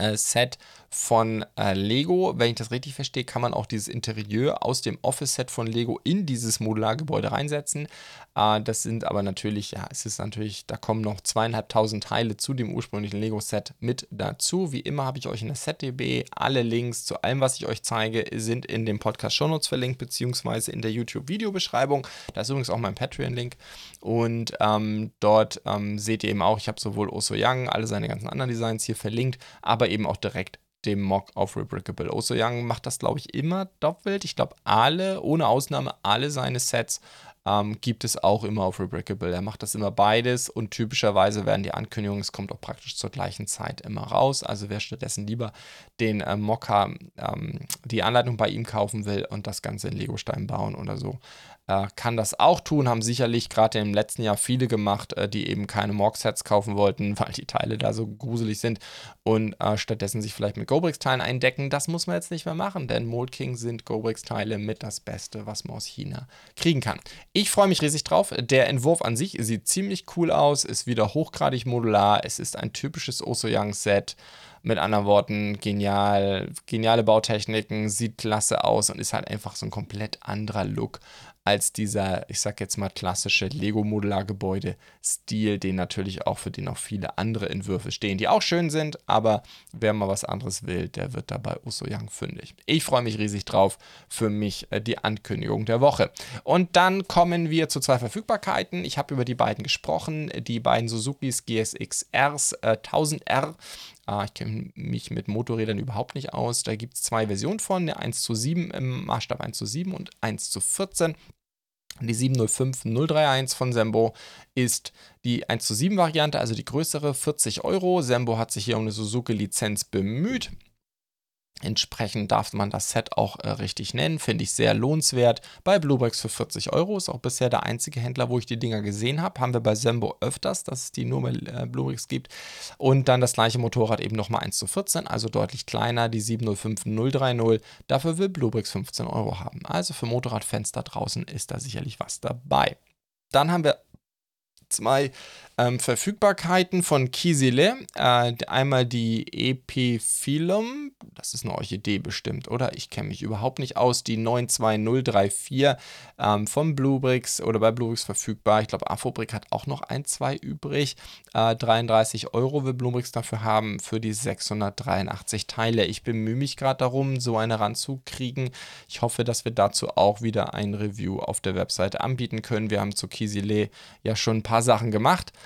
Äh, Set von äh, Lego. Wenn ich das richtig verstehe, kann man auch dieses Interieur aus dem Office-Set von Lego in dieses Modulargebäude reinsetzen. Äh, das sind aber natürlich, ja, es ist natürlich, da kommen noch zweieinhalbtausend Teile zu dem ursprünglichen Lego-Set mit dazu. Wie immer habe ich euch in der SetDB alle Links zu allem, was ich euch zeige, sind in dem Podcast Shownotes verlinkt, beziehungsweise in der YouTube-Videobeschreibung. Da ist übrigens auch mein Patreon-Link. Und ähm, dort ähm, seht ihr eben auch, ich habe sowohl Oso Young, alle seine ganzen anderen Designs hier verlinkt, aber eben auch direkt dem Mock auf Rebrickable. Oso Young macht das, glaube ich, immer doppelt. Ich glaube, alle, ohne Ausnahme, alle seine Sets ähm, gibt es auch immer auf Rebrickable. Er macht das immer beides und typischerweise werden die Ankündigungen, es kommt auch praktisch zur gleichen Zeit immer raus. Also wer stattdessen lieber den äh, Mocker, ähm, die Anleitung bei ihm kaufen will und das Ganze in Lego-Stein bauen oder so, äh, kann das auch tun. Haben sicherlich gerade im letzten Jahr viele gemacht, äh, die eben keine Morg-Sets kaufen wollten, weil die Teile da so gruselig sind und äh, stattdessen sich vielleicht mit Gobrix-Teilen eindecken. Das muss man jetzt nicht mehr machen, denn Mold King sind Gobrix-Teile mit das Beste, was man aus China kriegen kann. Ich freue mich riesig drauf. Der Entwurf an sich sieht ziemlich cool aus, ist wieder hochgradig modular. Es ist ein typisches Osoyang-Set. Mit anderen Worten, genial, geniale Bautechniken, sieht klasse aus und ist halt einfach so ein komplett anderer Look als dieser, ich sag jetzt mal, klassische Lego-Modular-Gebäude-Stil, den natürlich auch für den auch viele andere Entwürfe stehen, die auch schön sind, aber wer mal was anderes will, der wird dabei Yang fündig. Ich freue mich riesig drauf, für mich äh, die Ankündigung der Woche. Und dann kommen wir zu zwei Verfügbarkeiten. Ich habe über die beiden gesprochen, die beiden Suzukis GSX-Rs äh, 1000R Ah, ich kenne mich mit Motorrädern überhaupt nicht aus. Da gibt es zwei Versionen von, eine 1 zu 7 im Maßstab 1 zu 7 und 1 zu 14. Die 705031 von Sembo ist die 1 zu 7 Variante, also die größere, 40 Euro. Sembo hat sich hier um eine Suzuki-Lizenz bemüht. Entsprechend darf man das Set auch äh, richtig nennen, finde ich sehr lohnenswert. Bei Bluebricks für 40 Euro ist auch bisher der einzige Händler, wo ich die Dinger gesehen habe. Haben wir bei Sembo öfters, dass es die nur bei äh, Bluebricks gibt. Und dann das gleiche Motorrad eben nochmal 1 zu 14, also deutlich kleiner, die 705030. Dafür will Bluebricks 15 Euro haben. Also für Motorradfans da draußen ist da sicherlich was dabei. Dann haben wir zwei ähm, Verfügbarkeiten von Kisile. Äh, einmal die Epiphyllum, das ist eine Orchidee bestimmt, oder? Ich kenne mich überhaupt nicht aus. Die 92034 ähm, von Bluebricks oder bei Bluebricks verfügbar. Ich glaube, Afobrick hat auch noch ein, zwei übrig. Äh, 33 Euro will Bluebricks dafür haben für die 683 Teile. Ich bemühe mich gerade darum, so eine ranzukriegen. Ich hoffe, dass wir dazu auch wieder ein Review auf der Webseite anbieten können. Wir haben zu Kisile ja schon ein paar Sachen gemacht.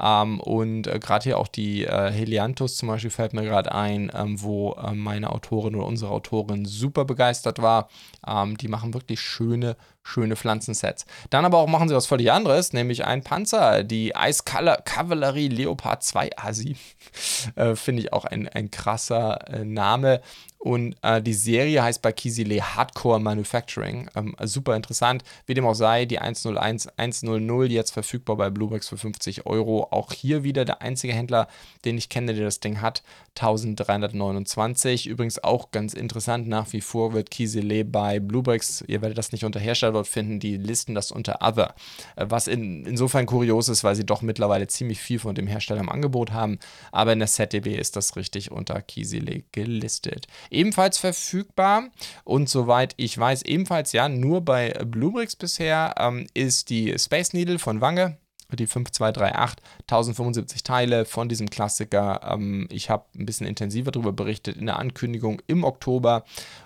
Ähm, und äh, gerade hier auch die äh, Helianthus zum Beispiel fällt mir gerade ein, ähm, wo äh, meine Autorin oder unsere Autorin super begeistert war. Ähm, die machen wirklich schöne, schöne Pflanzensets. Dann aber auch machen sie was völlig anderes, nämlich ein Panzer, die Ice Cavalry Leopard 2 A7. äh, Finde ich auch ein, ein krasser äh, Name. Und äh, die Serie heißt bei Kisile Hardcore Manufacturing. Ähm, super interessant. Wie dem auch sei, die 101, 100 jetzt verfügbar bei Bluebricks für 50 Euro. Auch hier wieder der einzige Händler, den ich kenne, der das Ding hat. 1329. Übrigens auch ganz interessant, nach wie vor wird Kisile bei Bluebricks, ihr werdet das nicht unter Hersteller dort finden, die listen das unter Other. Äh, was in, insofern kurios ist, weil sie doch mittlerweile ziemlich viel von dem Hersteller im Angebot haben. Aber in der ZDB ist das richtig unter Kisile gelistet ebenfalls verfügbar. Und soweit ich weiß, ebenfalls ja nur bei Bluebricks bisher ähm, ist die Space Needle von Wange die 5238, 1075 Teile von diesem Klassiker. Ähm, ich habe ein bisschen intensiver darüber berichtet in der Ankündigung im Oktober.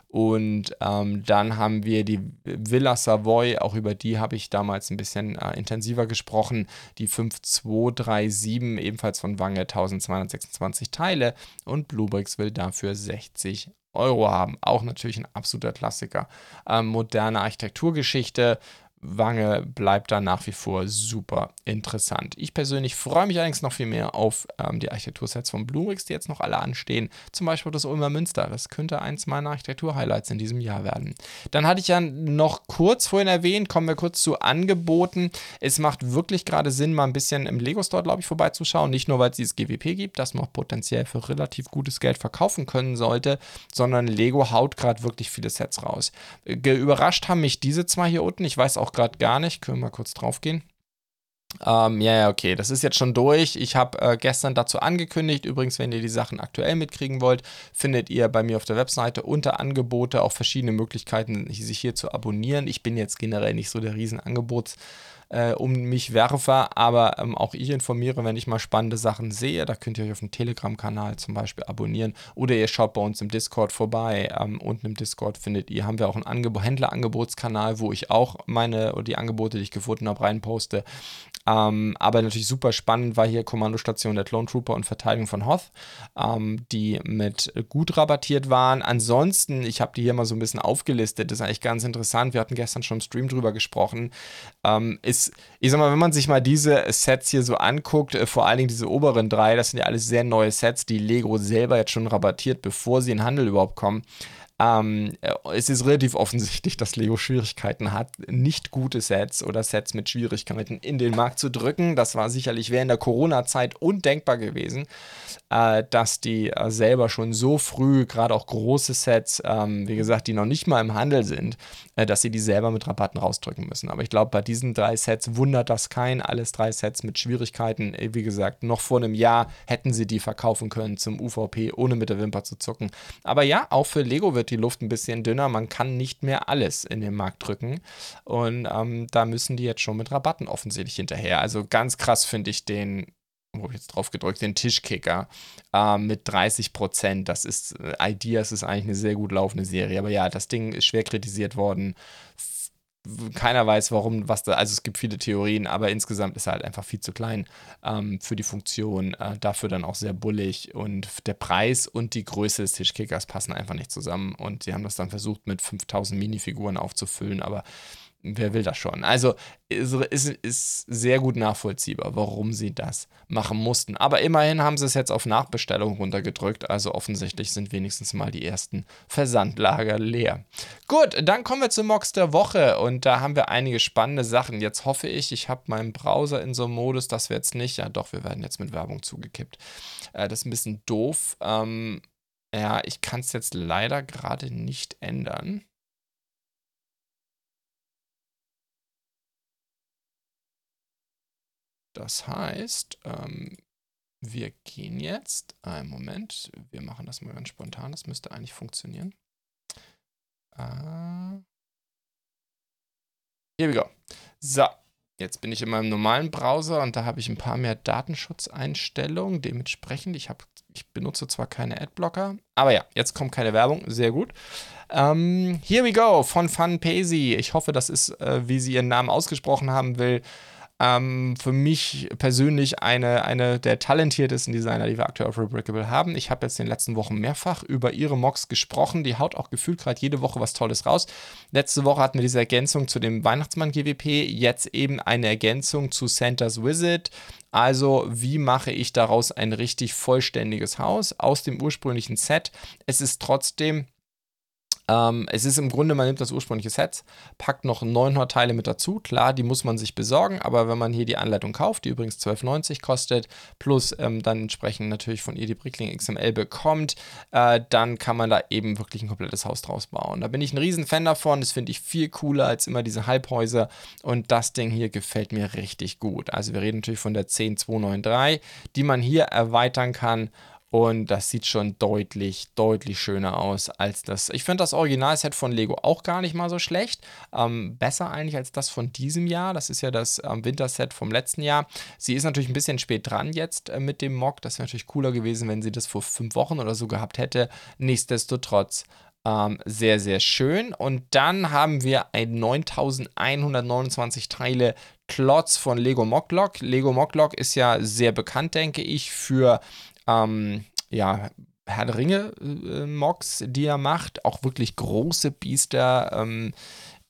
Und ähm, dann haben wir die Villa Savoy, auch über die habe ich damals ein bisschen äh, intensiver gesprochen. Die 5237, ebenfalls von Wange, 1226 Teile. Und Bluebricks will dafür 60 Euro haben. Auch natürlich ein absoluter Klassiker. Ähm, moderne Architekturgeschichte Wange bleibt da nach wie vor super interessant. Ich persönlich freue mich allerdings noch viel mehr auf ähm, die Architektursets von Blumerix, die jetzt noch alle anstehen. Zum Beispiel das Ulmer Münster. Das könnte eins meiner Architektur-Highlights in diesem Jahr werden. Dann hatte ich ja noch kurz vorhin erwähnt, kommen wir kurz zu Angeboten. Es macht wirklich gerade Sinn, mal ein bisschen im Lego Store, glaube ich, vorbeizuschauen. Nicht nur, weil es dieses GWP gibt, das man auch potenziell für relativ gutes Geld verkaufen können sollte, sondern Lego haut gerade wirklich viele Sets raus. Überrascht haben mich diese zwei hier unten. Ich weiß auch gerade gar nicht. Können wir mal kurz drauf gehen? Ähm, ja, ja, okay, das ist jetzt schon durch. Ich habe äh, gestern dazu angekündigt. Übrigens, wenn ihr die Sachen aktuell mitkriegen wollt, findet ihr bei mir auf der Webseite unter Angebote auch verschiedene Möglichkeiten, sich hier zu abonnieren. Ich bin jetzt generell nicht so der Riesenangebots- äh, um mich werfe, aber ähm, auch ich informiere, wenn ich mal spannende Sachen sehe. Da könnt ihr euch auf dem Telegram-Kanal zum Beispiel abonnieren oder ihr schaut bei uns im Discord vorbei. Ähm, unten im Discord findet ihr, haben wir auch einen Angeb Händlerangebotskanal, wo ich auch meine oder die Angebote, die ich gefunden habe, reinposte. Ähm, aber natürlich super spannend war hier Kommandostation der Clone Trooper und Verteidigung von Hoth, ähm, die mit gut rabattiert waren. Ansonsten, ich habe die hier mal so ein bisschen aufgelistet, das ist eigentlich ganz interessant. Wir hatten gestern schon im Stream drüber gesprochen. Ähm, ist, ich sag mal, wenn man sich mal diese Sets hier so anguckt, äh, vor allen Dingen diese oberen drei, das sind ja alles sehr neue Sets, die Lego selber jetzt schon rabattiert, bevor sie in Handel überhaupt kommen. Ähm, äh, es ist relativ offensichtlich, dass Lego Schwierigkeiten hat, nicht gute Sets oder Sets mit Schwierigkeiten in den Markt zu drücken. Das war sicherlich während der Corona-Zeit undenkbar gewesen, äh, dass die äh, selber schon so früh, gerade auch große Sets, ähm, wie gesagt, die noch nicht mal im Handel sind, äh, dass sie die selber mit Rabatten rausdrücken müssen. Aber ich glaube, bei diesen drei Sets wundert das kein. Alles drei Sets mit Schwierigkeiten. Äh, wie gesagt, noch vor einem Jahr hätten sie die verkaufen können zum UVP, ohne mit der Wimper zu zucken. Aber ja, auch für Lego wird die Luft ein bisschen dünner. Man kann nicht mehr alles in den Markt drücken. Und ähm, da müssen die jetzt schon mit Rabatten offensichtlich hinterher. Also ganz krass finde ich den wo ich jetzt drauf gedrückt, den Tischkicker äh, mit 30 Prozent. Das ist, äh, Ideas ist eigentlich eine sehr gut laufende Serie. Aber ja, das Ding ist schwer kritisiert worden keiner weiß, warum, was da, also es gibt viele Theorien, aber insgesamt ist er halt einfach viel zu klein ähm, für die Funktion, äh, dafür dann auch sehr bullig und der Preis und die Größe des Tischkickers passen einfach nicht zusammen und sie haben das dann versucht mit 5000 Minifiguren aufzufüllen, aber wer will das schon? Also es ist, ist, sehr gut nachvollziehbar, warum sie das machen mussten. Aber immerhin haben sie es jetzt auf Nachbestellung runtergedrückt. Also offensichtlich sind wenigstens mal die ersten Versandlager leer. Gut, dann kommen wir zum Mox der Woche. Und da haben wir einige spannende Sachen. Jetzt hoffe ich, ich habe meinen Browser in so einem Modus, dass wir jetzt nicht. Ja, doch, wir werden jetzt mit Werbung zugekippt. Äh, das ist ein bisschen doof. Ähm, ja, ich kann es jetzt leider gerade nicht ändern. Das heißt, ähm, wir gehen jetzt, einen Moment, wir machen das mal ganz spontan, das müsste eigentlich funktionieren. Äh, here we go. So, jetzt bin ich in meinem normalen Browser und da habe ich ein paar mehr Datenschutzeinstellungen. Dementsprechend, ich, hab, ich benutze zwar keine Adblocker, aber ja, jetzt kommt keine Werbung, sehr gut. Ähm, here we go von FunPaisy. Ich hoffe, das ist, äh, wie sie ihren Namen ausgesprochen haben will, ähm, für mich persönlich eine, eine der talentiertesten Designer, die wir aktuell auf Rebrickable haben. Ich habe jetzt in den letzten Wochen mehrfach über ihre Mocks gesprochen. Die haut auch gefühlt gerade jede Woche was Tolles raus. Letzte Woche hatten wir diese Ergänzung zu dem Weihnachtsmann-GWP, jetzt eben eine Ergänzung zu Santa's Visit. Also, wie mache ich daraus ein richtig vollständiges Haus aus dem ursprünglichen Set? Es ist trotzdem ähm, es ist im Grunde, man nimmt das ursprüngliche Set, packt noch 900 Teile mit dazu. Klar, die muss man sich besorgen, aber wenn man hier die Anleitung kauft, die übrigens 12,90 kostet, plus ähm, dann entsprechend natürlich von ihr die Brickling XML bekommt, äh, dann kann man da eben wirklich ein komplettes Haus draus bauen. Da bin ich ein riesen Fan davon. Das finde ich viel cooler als immer diese Halbhäuser. Und das Ding hier gefällt mir richtig gut. Also wir reden natürlich von der 10293, die man hier erweitern kann und das sieht schon deutlich, deutlich schöner aus als das. Ich finde das Originalset von Lego auch gar nicht mal so schlecht. Ähm, besser eigentlich als das von diesem Jahr. Das ist ja das ähm, Winterset vom letzten Jahr. Sie ist natürlich ein bisschen spät dran jetzt äh, mit dem Mock. Das wäre natürlich cooler gewesen, wenn sie das vor fünf Wochen oder so gehabt hätte. Nichtsdestotrotz ähm, sehr, sehr schön. Und dann haben wir ein 9129 Teile Klotz von Lego Mocklock. Lego Mocklock ist ja sehr bekannt, denke ich, für ähm, ja, Herr der Ringe-Mocks, äh, die er macht. Auch wirklich große Biester. Ähm,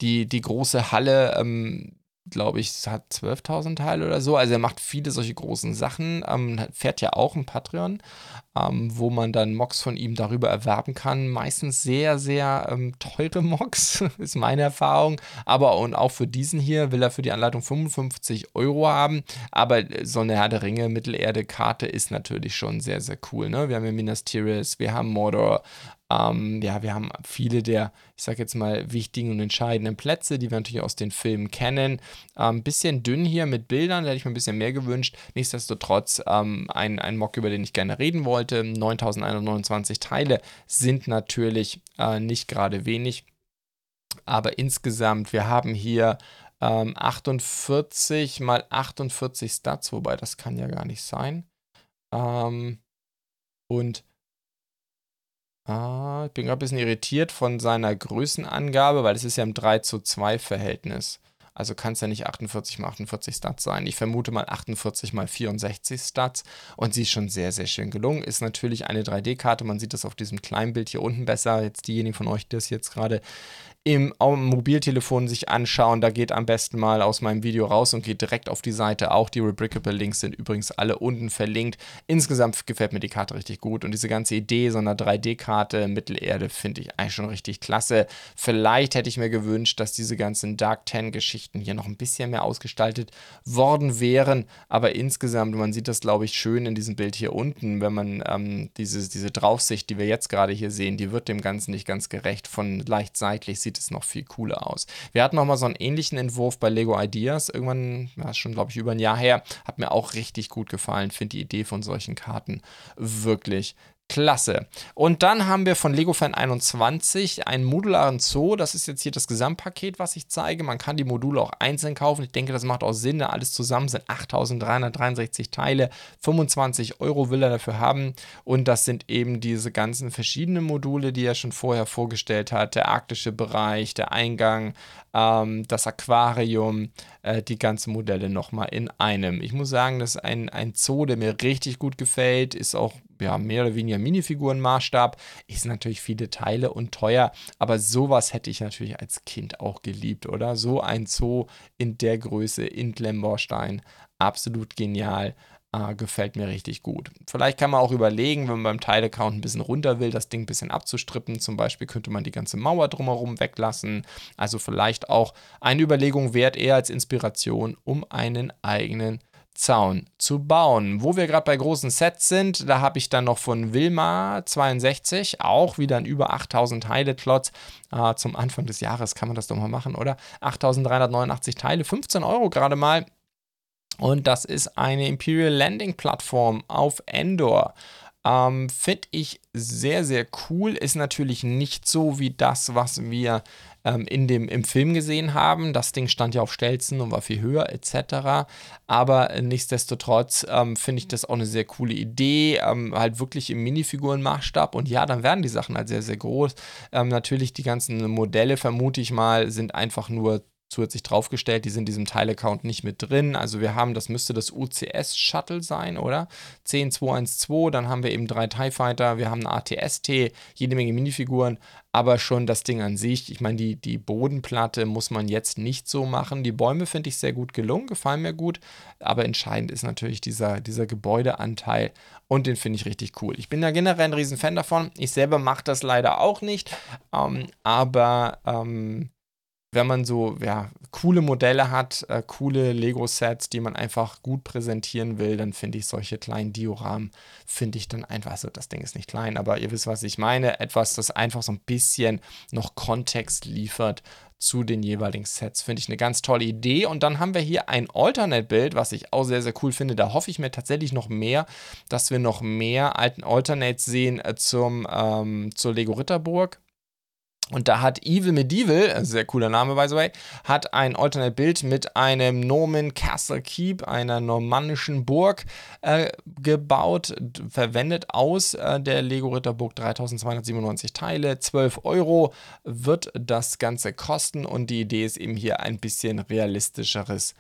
die, die große Halle, ähm, glaube ich, hat 12.000 Teile oder so. Also er macht viele solche großen Sachen. Ähm, fährt ja auch ein Patreon ähm, wo man dann Mocks von ihm darüber erwerben kann. Meistens sehr, sehr ähm, teure Mocks, ist meine Erfahrung. Aber und auch für diesen hier will er für die Anleitung 55 Euro haben. Aber so eine Herr der Ringe Mittelerde-Karte ist natürlich schon sehr, sehr cool. Ne? Wir haben ja Minas Tirith, wir haben Mordor, ähm, ja, wir haben viele der, ich sag jetzt mal, wichtigen und entscheidenden Plätze, die wir natürlich aus den Filmen kennen. Ein ähm, bisschen dünn hier mit Bildern, da hätte ich mir ein bisschen mehr gewünscht. Nichtsdestotrotz ähm, ein, ein Mock, über den ich gerne reden wollte. 9129 Teile sind natürlich äh, nicht gerade wenig. Aber insgesamt, wir haben hier Ähm, 48 mal 48 Stats, wobei das kann ja gar nicht sein. Ähm, und ah, ich bin gerade ein bisschen irritiert von seiner Größenangabe, weil es ist ja im 3 zu 2 Verhältnis. Also kann es ja nicht 48 mal 48 Stats sein. Ich vermute mal 48 mal 64 Stats. Und sie ist schon sehr, sehr schön gelungen. Ist natürlich eine 3D-Karte. Man sieht das auf diesem kleinen Bild hier unten besser. Jetzt diejenigen von euch, die das jetzt gerade im Mobiltelefon sich anschauen. Da geht am besten mal aus meinem Video raus und geht direkt auf die Seite. Auch die Rebrickable Links sind übrigens alle unten verlinkt. Insgesamt gefällt mir die Karte richtig gut und diese ganze Idee so einer 3D-Karte Mittelerde finde ich eigentlich schon richtig klasse. Vielleicht hätte ich mir gewünscht, dass diese ganzen Dark Ten-Geschichten hier noch ein bisschen mehr ausgestaltet worden wären, aber insgesamt, man sieht das glaube ich schön in diesem Bild hier unten, wenn man ähm, diese, diese Draufsicht, die wir jetzt gerade hier sehen, die wird dem Ganzen nicht ganz gerecht. Von leicht seitlich sieht sieht es noch viel cooler aus. Wir hatten noch mal so einen ähnlichen Entwurf bei Lego Ideas, irgendwann, ja, schon glaube ich über ein Jahr her, hat mir auch richtig gut gefallen, finde die Idee von solchen Karten wirklich Klasse. Und dann haben wir von Lego Fan 21 einen modularen Zoo. Das ist jetzt hier das Gesamtpaket, was ich zeige. Man kann die Module auch einzeln kaufen. Ich denke, das macht auch Sinn. Da alles zusammen sind 8363 Teile. 25 Euro will er dafür haben. Und das sind eben diese ganzen verschiedenen Module, die er schon vorher vorgestellt hat. Der arktische Bereich, der Eingang, ähm, das Aquarium, äh, die ganzen Modelle nochmal in einem. Ich muss sagen, das ist ein, ein Zoo, der mir richtig gut gefällt. Ist auch ja, mehr oder weniger Minifigurenmaßstab. Ist natürlich viele Teile und teuer, aber sowas hätte ich natürlich als Kind auch geliebt, oder? So ein Zoo in der Größe in Glemborstein. Absolut genial. Äh, gefällt mir richtig gut. Vielleicht kann man auch überlegen, wenn man beim Teile-Count ein bisschen runter will, das Ding ein bisschen abzustrippen. Zum Beispiel könnte man die ganze Mauer drumherum weglassen. Also vielleicht auch eine Überlegung wert, eher als Inspiration, um einen eigenen Zaun zu bauen. Wo wir gerade bei großen Sets sind, da habe ich dann noch von Wilma 62, auch wieder ein über 8000 Teile Klotz. Äh, zum Anfang des Jahres kann man das doch mal machen, oder? 8389 Teile, 15 Euro gerade mal. Und das ist eine Imperial Landing Plattform auf Endor. Ähm, Finde ich sehr, sehr cool. Ist natürlich nicht so wie das, was wir ähm, in dem, im Film gesehen haben. Das Ding stand ja auf Stelzen und war viel höher etc. Aber nichtsdestotrotz ähm, finde ich das auch eine sehr coole Idee. Ähm, halt wirklich im Minifigurenmaßstab. Und ja, dann werden die Sachen halt sehr, sehr groß. Ähm, natürlich die ganzen Modelle, vermute ich mal, sind einfach nur zusätzlich draufgestellt. Die sind in diesem Teilaccount nicht mit drin. Also wir haben, das müsste das UCS-Shuttle sein, oder? 10212, dann haben wir eben drei TIE Fighter, wir haben eine ATST, jede Menge Minifiguren, aber schon das Ding an sich. Ich meine, die, die Bodenplatte muss man jetzt nicht so machen. Die Bäume finde ich sehr gut gelungen, gefallen mir gut, aber entscheidend ist natürlich dieser, dieser Gebäudeanteil und den finde ich richtig cool. Ich bin ja generell ein Riesenfan davon. Ich selber mache das leider auch nicht, ähm, aber ähm, wenn man so ja, coole Modelle hat, äh, coole Lego-Sets, die man einfach gut präsentieren will, dann finde ich solche kleinen Dioramen, finde ich dann einfach, also das Ding ist nicht klein, aber ihr wisst, was ich meine, etwas, das einfach so ein bisschen noch Kontext liefert zu den jeweiligen Sets. Finde ich eine ganz tolle Idee. Und dann haben wir hier ein Alternate-Bild, was ich auch sehr, sehr cool finde. Da hoffe ich mir tatsächlich noch mehr, dass wir noch mehr alten Alternates sehen äh, zum, ähm, zur Lego Ritterburg. Und da hat Evil Medieval, sehr cooler Name by the way, hat ein Alternate-Bild mit einem Norman Castle Keep, einer normannischen Burg, äh, gebaut, verwendet aus äh, der Lego Ritterburg 3297 Teile. 12 Euro wird das Ganze kosten und die Idee ist eben hier ein bisschen realistischeres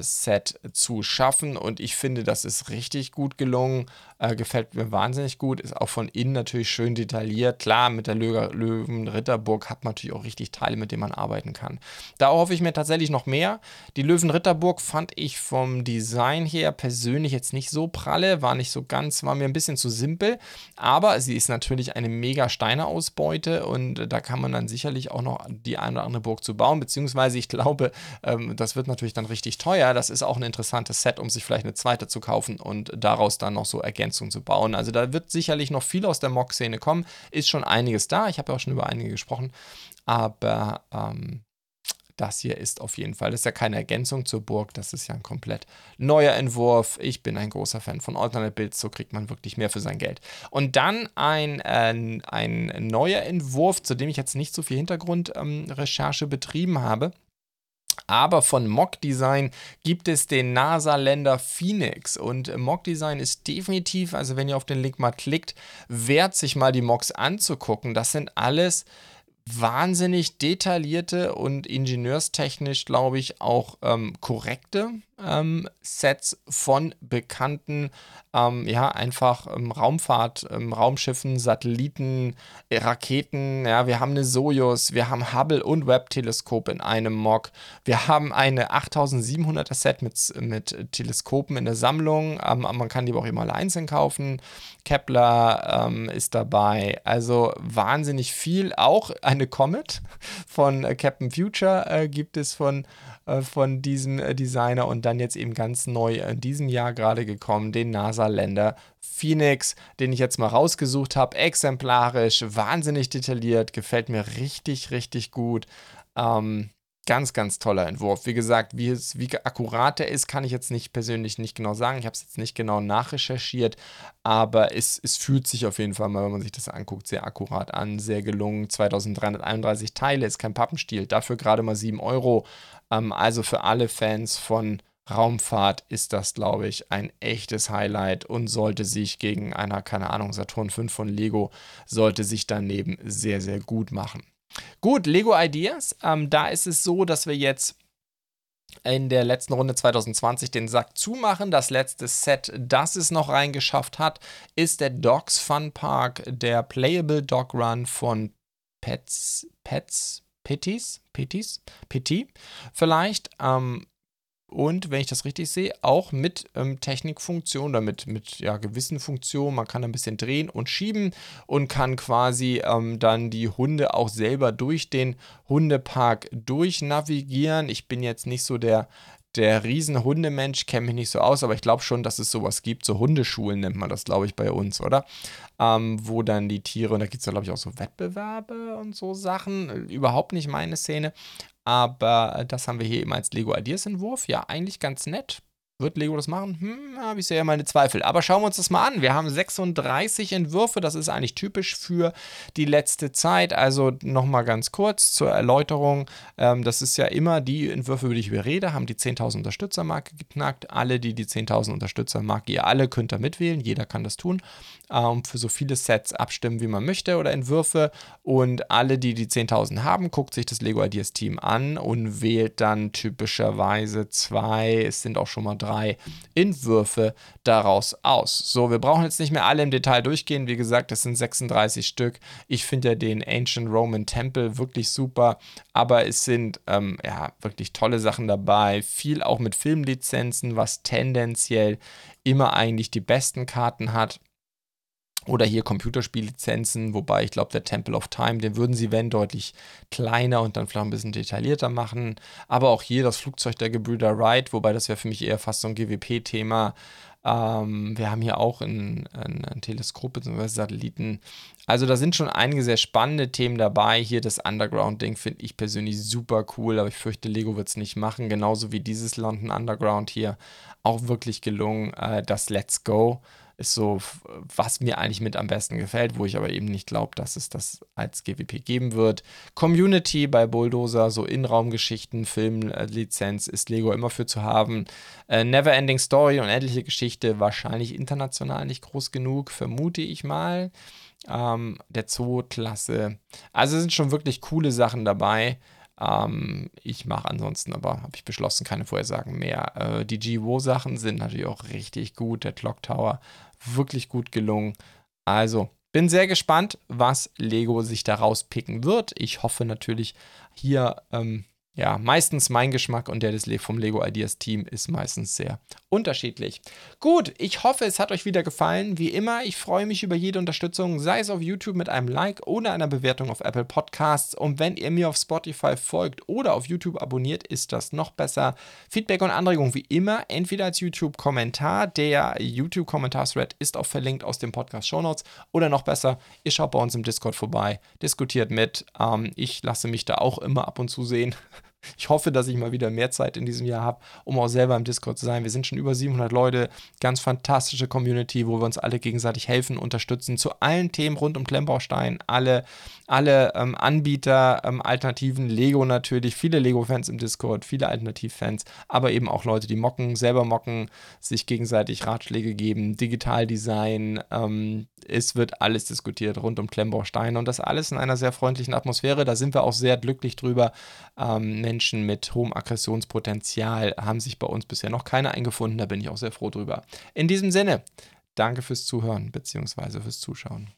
Set zu schaffen. Und ich finde, das ist richtig gut gelungen. Äh, gefällt mir wahnsinnig gut. Ist auch von innen natürlich schön detailliert. Klar, mit der Löwen-Ritterburg hat man natürlich auch richtig Teile, mit denen man arbeiten kann. Da hoffe ich mir tatsächlich noch mehr. Die Löwen-Ritterburg fand ich vom Design her persönlich jetzt nicht so pralle. War nicht so ganz, war mir ein bisschen zu simpel. Aber sie ist natürlich eine mega Steine-Ausbeute und da kann man dann sicherlich auch noch die eine oder andere Burg zu bauen. Beziehungsweise ich glaube, ähm, das wird natürlich dann richtig teuer. Das ist auch ein interessantes Set, um sich vielleicht eine zweite zu kaufen und daraus dann noch so Ergänzungen zu bauen. Also da wird sicherlich noch viel aus der Mock-Szene kommen. Ist schon einiges da. Ich habe ja auch schon über einige gesprochen. Aber ähm, das hier ist auf jeden Fall, das ist ja keine Ergänzung zur Burg, das ist ja ein komplett neuer Entwurf. Ich bin ein großer Fan von Alternate Builds, so kriegt man wirklich mehr für sein Geld. Und dann ein, äh, ein neuer Entwurf, zu dem ich jetzt nicht so viel Hintergrundrecherche ähm, betrieben habe Aber von Mock Design gibt es den NASA-Länder Phoenix. Und Mock Design ist definitiv, also wenn ihr auf den Link mal klickt, wert, sich mal die Mocks anzugucken. Das sind alles wahnsinnig detaillierte und ingenieurstechnisch, glaube ich, auch ähm, korrekte ähm, Sets von bekannten, ähm, ja, einfach ähm, Raumfahrt, ähm, Raumschiffen, Satelliten, äh, Raketen. Ja, wir haben eine Soyuz, wir haben Hubble und Webb-Teleskop in einem Mock. Wir haben eine 8700er Set mit, mit Teleskopen in der Sammlung. Ähm, man kann die aber auch immer alle einzeln kaufen. Kepler ähm, ist dabei. Also wahnsinnig viel. Auch eine Comet von äh, Captain Future äh, gibt es von von diesem äh, Designer und dann jetzt eben ganz neu in diesem Jahr gerade gekommen, den NASA-Länder Phoenix, den ich jetzt mal rausgesucht habe. Exemplarisch, wahnsinnig detailliert, gefällt mir richtig, richtig gut. Ähm, ganz, ganz toller Entwurf. Wie gesagt, wie, es, wie akkurat er ist, kann ich jetzt nicht persönlich nicht genau sagen. Ich habe es jetzt nicht genau nachrecherchiert, aber es, es fühlt sich auf jeden Fall mal, wenn man sich das anguckt, sehr akkurat an, sehr gelungen. 2331 Teile, ist kein Pappenstiel, dafür gerade mal 7 Euro. Ähm, also für alle Fans von Raumfahrt ist das, glaube ich, ein echtes Highlight und sollte sich gegen einer, keine Ahnung, Saturn 5 von Lego, sollte sich daneben sehr, sehr gut machen. Gut, Lego Ideas. Ähm, da ist es so, dass wir jetzt in der letzten Runde 2020 den Sack zumachen. Das letzte Set, das es noch reingeschafft hat, ist der Dogs Fun Park, der Playable Dog Run von Pets, Pets, Pitties, Pitties, Pitti vielleicht. Ähm, und wenn ich das richtig sehe, auch mit ähm, Technikfunktion oder mit, mit ja, gewissen Funktionen. Man kann ein bisschen drehen und schieben und kann quasi ähm, dann die Hunde auch selber durch den Hundepark durchnavigieren. Ich bin jetzt nicht so der der Riesenhundemensch kenne mich nicht so aus, aber ich glaube schon, dass es sowas gibt. So Hundeschulen nennt man das, glaube ich, bei uns, oder? Ähm, wo dann die Tiere, und da gibt es ja, glaube ich, auch so Wettbewerbe und so Sachen. Überhaupt nicht meine Szene. Aber das haben wir hier eben als Lego Ideas Entwurf. Ja, eigentlich ganz nett. Wird Lego das machen? Hm, habe ich sehr meine Zweifel. Aber schauen wir uns das mal an. Wir haben 36 Entwürfe. Das ist eigentlich typisch für die letzte Zeit. Also nochmal ganz kurz zur Erläuterung. Ähm, das ist ja immer die Entwürfe, über die ich rede, haben die 10.000 Unterstützermarke geknackt. Alle, die die 10.000 Unterstützermarke, ihr alle könnt da mitwählen. Jeder kann das tun. Ähm, für so viele Sets abstimmen, wie man möchte oder Entwürfe. Und alle, die die 10.000 haben, guckt sich das Lego Ideas Team an und wählt dann typischerweise zwei. Es sind auch schon mal drei drei Entwürfe daraus aus. So, wir brauchen jetzt nicht mehr alle im Detail durchgehen. Wie gesagt, das sind 36 Stück. Ich finde ja den Ancient Roman Temple wirklich super, aber es sind ähm, ja wirklich tolle Sachen dabei. Viel auch mit Filmlizenzen, was tendenziell immer eigentlich die besten Karten hat. Oder hier Computerspiellizenzen, wobei ich glaube, der Temple of Time, den würden sie, wenn, deutlich kleiner und dann vielleicht ein bisschen detaillierter machen. Aber auch hier das Flugzeug der Gebrüder Wright, wobei das wäre für mich eher fast so ein GWP-Thema. Ähm, wir haben hier auch ein, ein, ein Teleskop bzw. Satelliten. Also da sind schon einige sehr spannende Themen dabei. Hier das Underground-Ding finde ich persönlich super cool, aber ich fürchte, Lego wird es nicht machen. Genauso wie dieses London Underground hier auch wirklich gelungen. Äh, das Let's Go ist so, was mir eigentlich mit am besten gefällt, wo ich aber eben nicht glaube, dass es das als GWP geben wird. Community bei Bulldozer, so Innenraumgeschichten, Filmlizenz ist Lego immer für zu haben. Äh, Neverending Story, unendliche Geschichte, wahrscheinlich international nicht groß genug, vermute ich mal. Ähm, der Zoo-Klasse. Also sind schon wirklich coole Sachen dabei. Ähm, ich mache ansonsten aber, habe ich beschlossen, keine Vorhersagen mehr. Äh, die GWO-Sachen sind natürlich auch richtig gut. Der Clock Tower wirklich gut gelungen. Also, bin sehr gespannt, was Lego sich daraus picken wird. Ich hoffe natürlich hier ähm, ja, meistens mein Geschmack und der des vom Lego Ideas Team ist meistens sehr unterschiedlich. Gut, ich hoffe, es hat euch wieder gefallen. Wie immer, ich freue mich über jede Unterstützung, sei es auf YouTube mit einem Like oder einer Bewertung auf Apple Podcasts. Und wenn ihr mir auf Spotify folgt oder auf YouTube abonniert, ist das noch besser. Feedback und Anregungen wie immer, entweder als YouTube-Kommentar, der YouTube-Kommentar-Thread ist auch verlinkt aus dem Podcast Show Notes, oder noch besser, ihr schaut bei uns im Discord vorbei, diskutiert mit. Ähm, ich lasse mich da auch immer ab und zu sehen ich hoffe, dass ich mal wieder mehr Zeit in diesem Jahr habe, um auch selber im Discord zu sein. Wir sind schon über 700 Leute, ganz fantastische Community, wo wir uns alle gegenseitig helfen, unterstützen zu allen Themen rund um Klemmbaustein, alle, alle ähm, Anbieter, ähm, Alternativen, Lego natürlich, viele Lego-Fans im Discord, viele Alternativ-Fans, aber eben auch Leute, die mocken, selber mocken, sich gegenseitig Ratschläge geben, Digitaldesign, ähm, es wird alles diskutiert rund um Klemmbausteine und das alles in einer sehr freundlichen Atmosphäre. Da sind wir auch sehr glücklich drüber. Ähm, Menschen mit hohem Aggressionspotenzial haben sich bei uns bisher noch keine eingefunden. Da bin ich auch sehr froh drüber. In diesem Sinne, danke fürs Zuhören bzw. fürs Zuschauen.